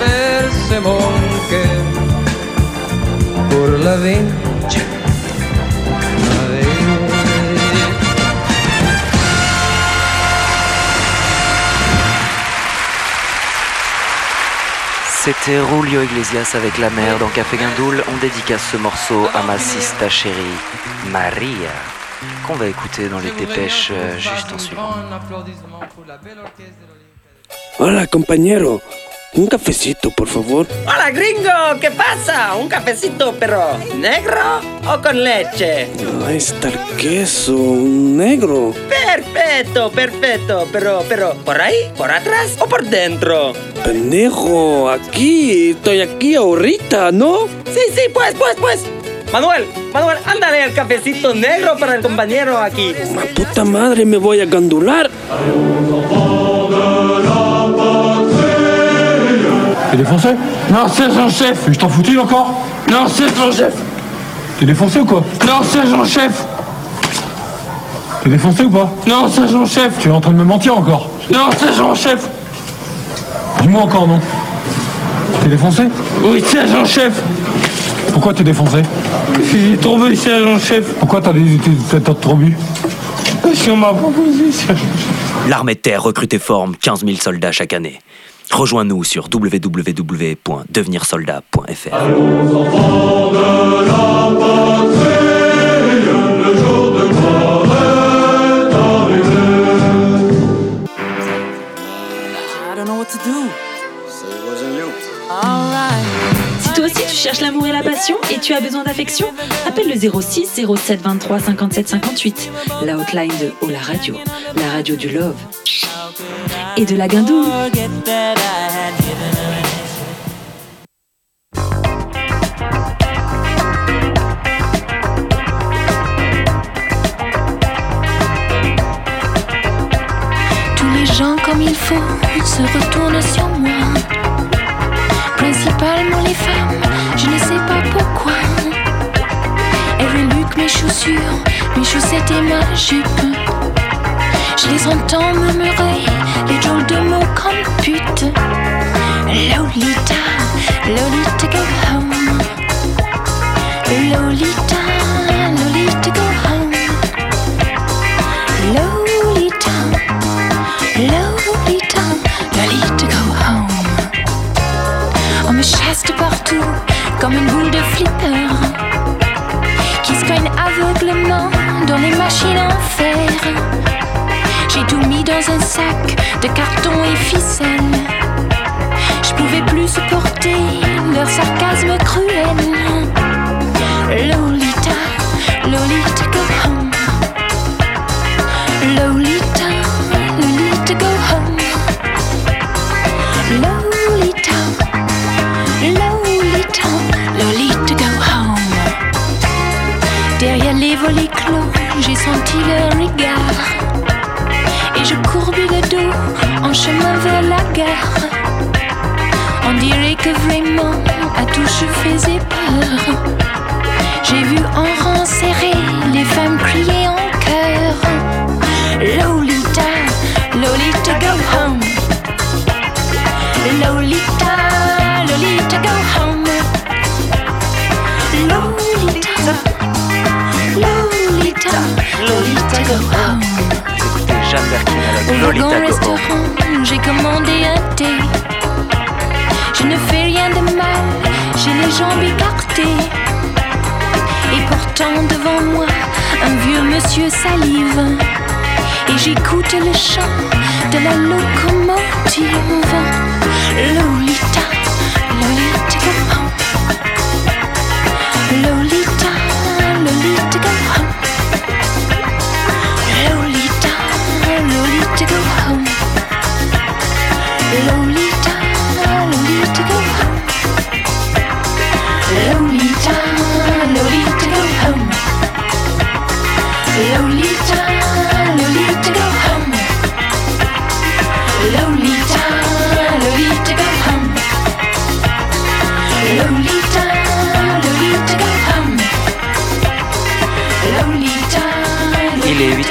percé mon cœur pour la vie. C'était Julio Iglesias avec la mer dans Café Guindoul. On dédicace ce morceau à ma sista chérie, Maria, qu'on va écouter dans les dépêches euh, juste en suivant. Hola, compañero. Un cafecito, por favor. Hola gringo, ¿qué pasa? Un cafecito, pero ¿negro o con leche? Ahí está el queso, negro. Perfecto, perfecto, pero, pero, ¿por ahí? ¿Por atrás o por dentro? Pendejo, aquí, estoy aquí ahorita, ¿no? Sí, sí, pues, pues, pues. Manuel, Manuel, ándale el cafecito negro para el compañero aquí. Puta madre, me voy a gandular. T'es défoncé Non, c'est son chef Je t'en foutis encore Non, c'est son chef T'es défoncé ou quoi Non, c'est son chef T'es défoncé ou pas Non, c'est son chef Tu es en train de me mentir encore. Non, c'est son chef Dis-moi encore non T'es défoncé Oui, c'est son chef Pourquoi t'es défoncé est tombé, c'est son chef Pourquoi t'as des trop bu Parce qu'on m'a proposé, c'est L'armée de terre recrute et forme 15 000 soldats chaque année. Rejoins-nous sur www.devenirsoldat.fr. What to et tu as besoin d'affection Appelle le 06 07 23 57 58, la hotline de Oh la radio, la radio du love et de la guindoule. Tous les gens comme il faut se retournent sur moi. Principalement les femmes, je ne sais pas pourquoi. Elles reluquent mes chaussures, mes chaussettes et ma jupe. Je les entends murmurer les drôles de mots comme pute. Lolita, Lolita go home. Lolita, Lolita go me chasse partout comme une boule de flipper qui se cogne aveuglement dans les machines en fer. J'ai tout mis dans un sac de carton et ficelle. Je pouvais plus supporter leur sarcasme cruel. Lolita, Lolita go home. Lolita J'ai senti leur regard. Et je courbis le dos en chemin vers la gare. On dirait que vraiment à tout je faisais peur. J'ai vu en rang serré les femmes crier en chœur. Lolita, Lolita go home. Lolita Lolita, go home. Écoutez Jeanne avec Lolita Go Home. j'ai commandé un thé. Je ne fais rien de mal, j'ai les jambes écartées. Et pourtant devant moi, un vieux monsieur salive. Et j'écoute le chant de la locomotive. Lolita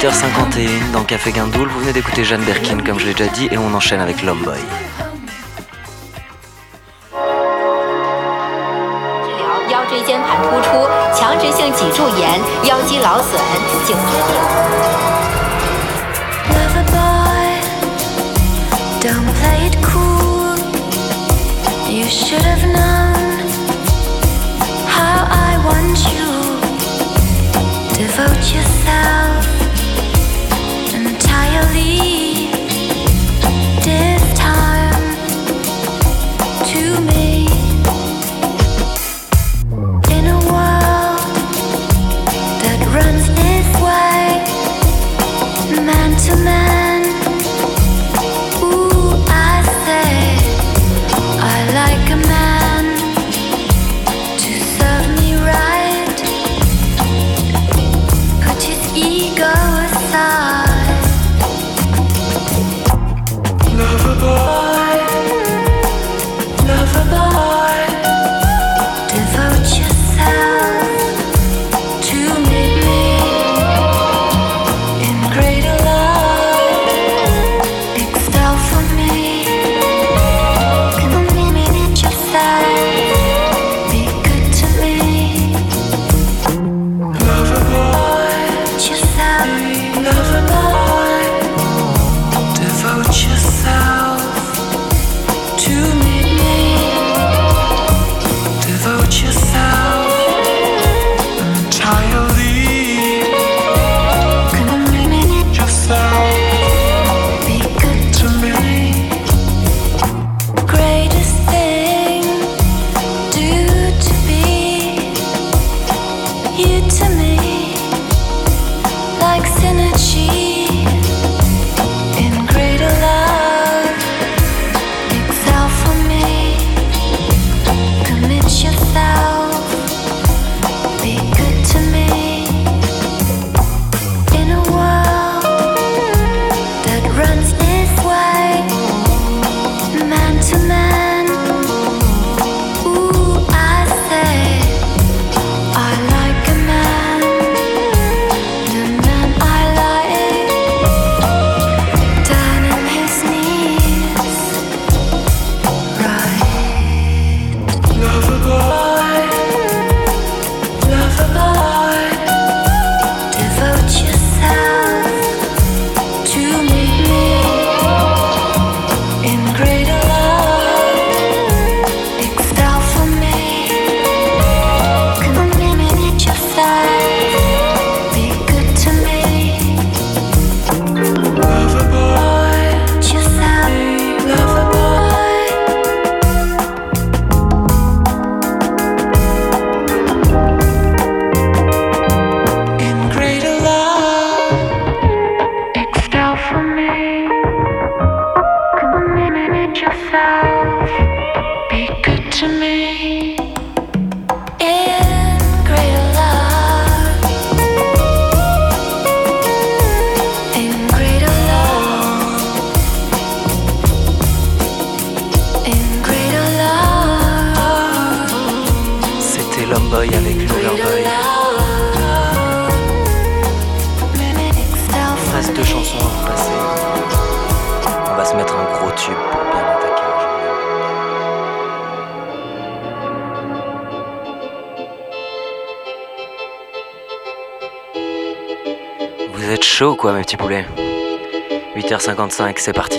18h51 dans Café Guindoul. Vous venez d'écouter Jeanne Berkin, comme je l'ai déjà dit, et on enchaîne avec Lomboy. 8h55 c'est parti.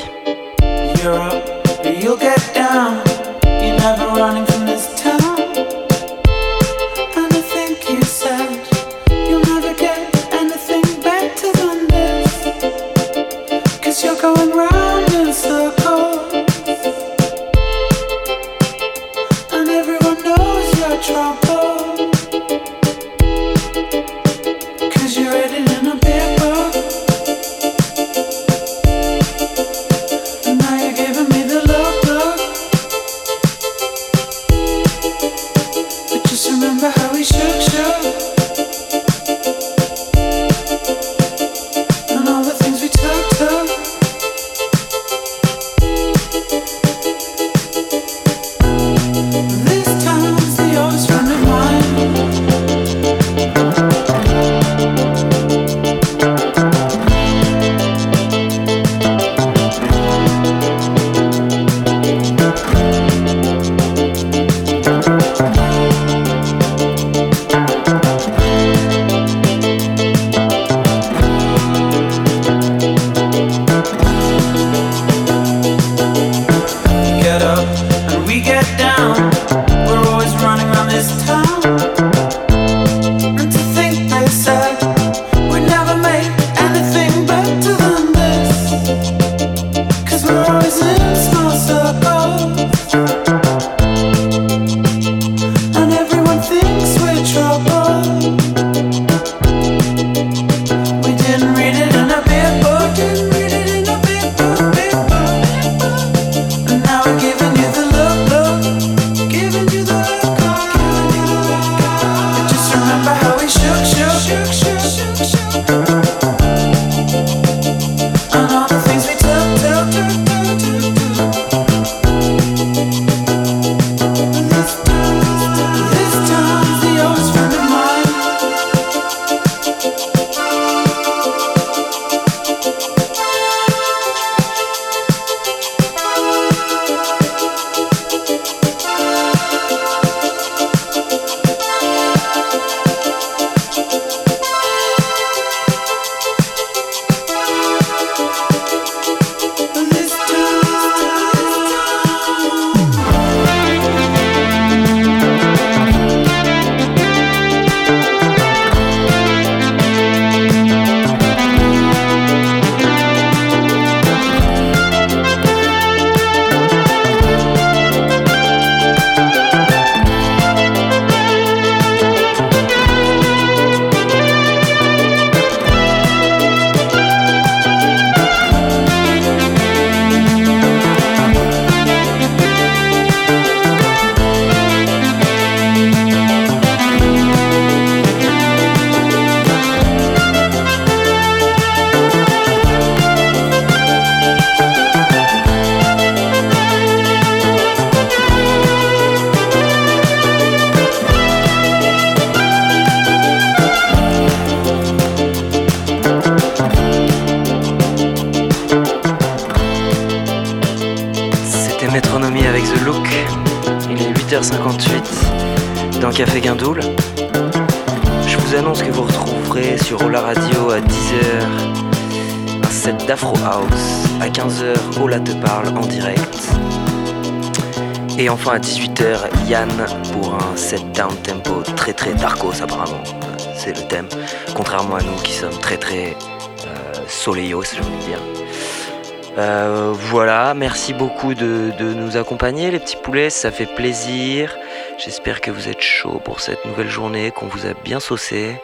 Merci beaucoup de, de nous accompagner les petits poulets, ça fait plaisir. J'espère que vous êtes chauds pour cette nouvelle journée, qu'on vous a bien saucé.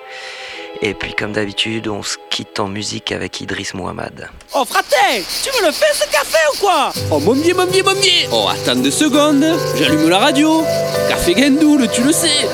Et puis comme d'habitude, on se quitte en musique avec Idriss Mohamed. Oh fraté, tu me le fais ce café ou quoi? Oh mon dieu, mon dieu, mon dieu Oh attends deux secondes, j'allume la radio. Café Gendoul, tu le sais.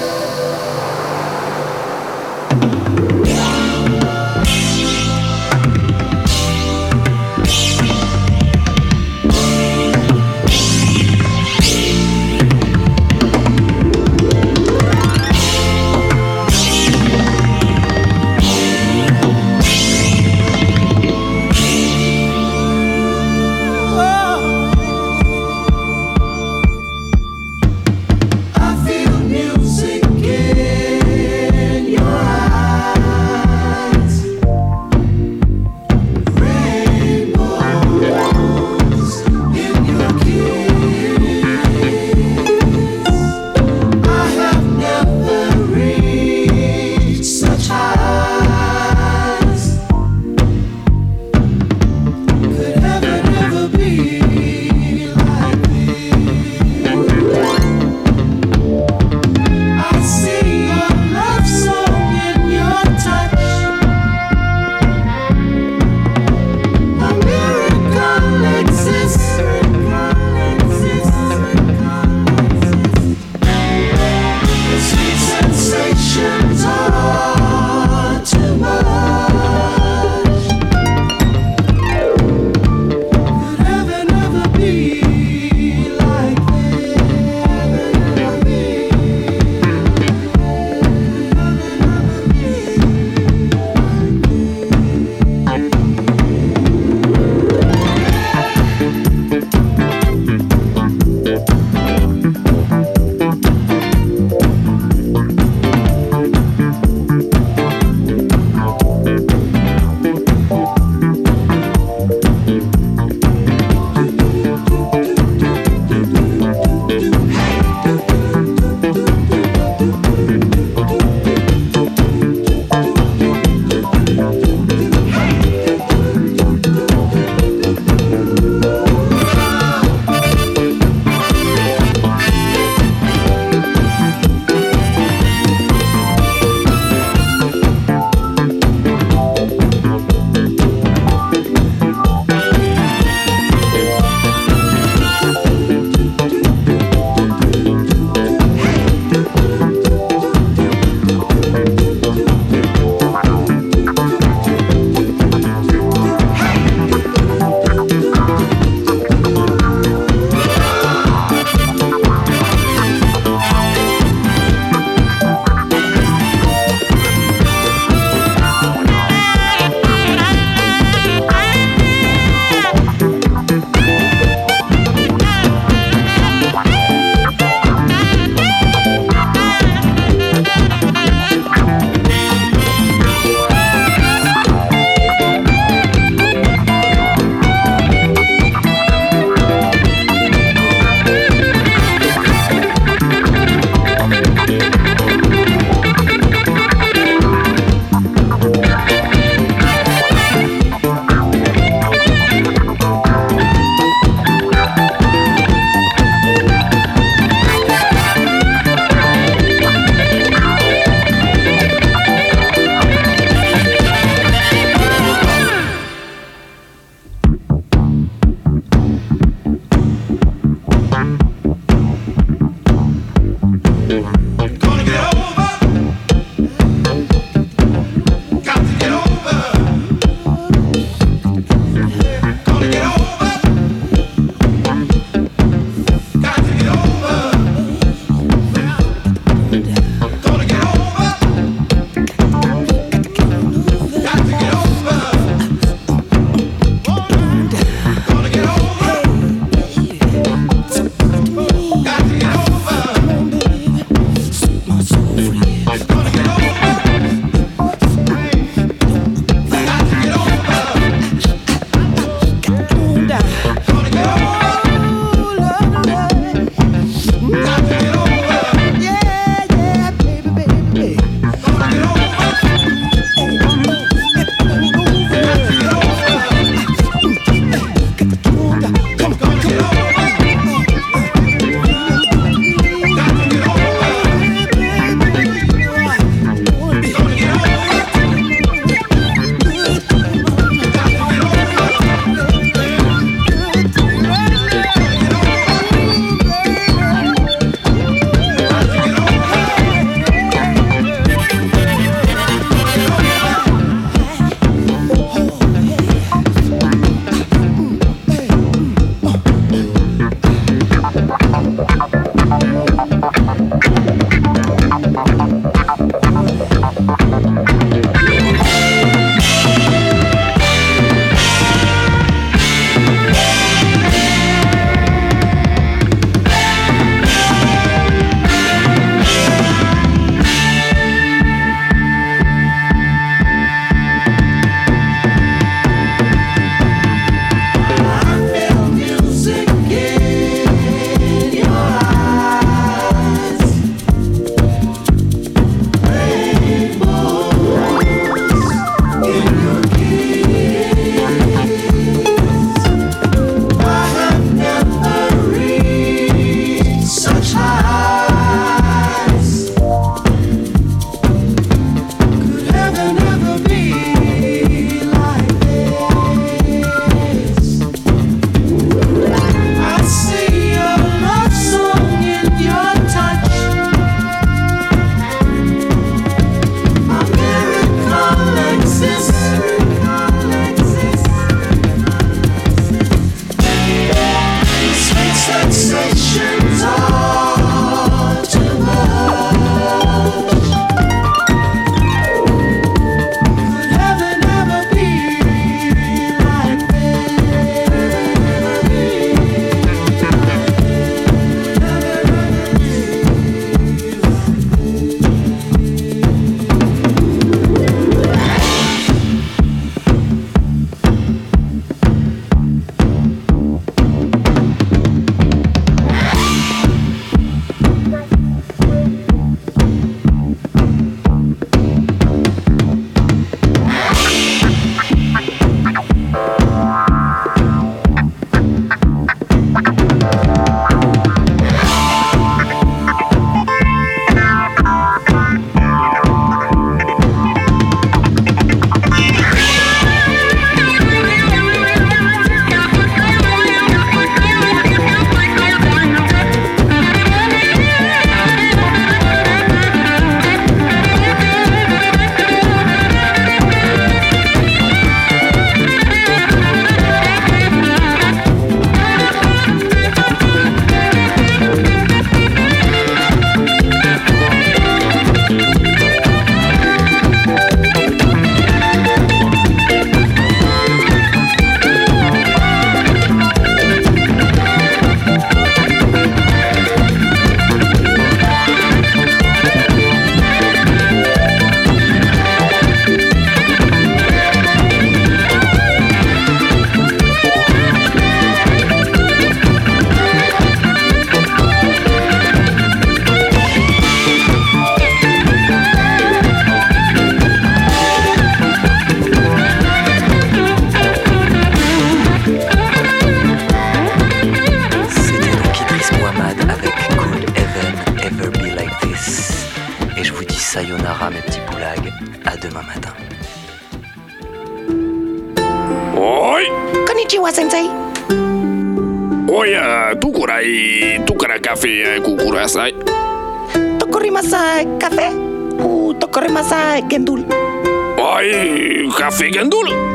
Café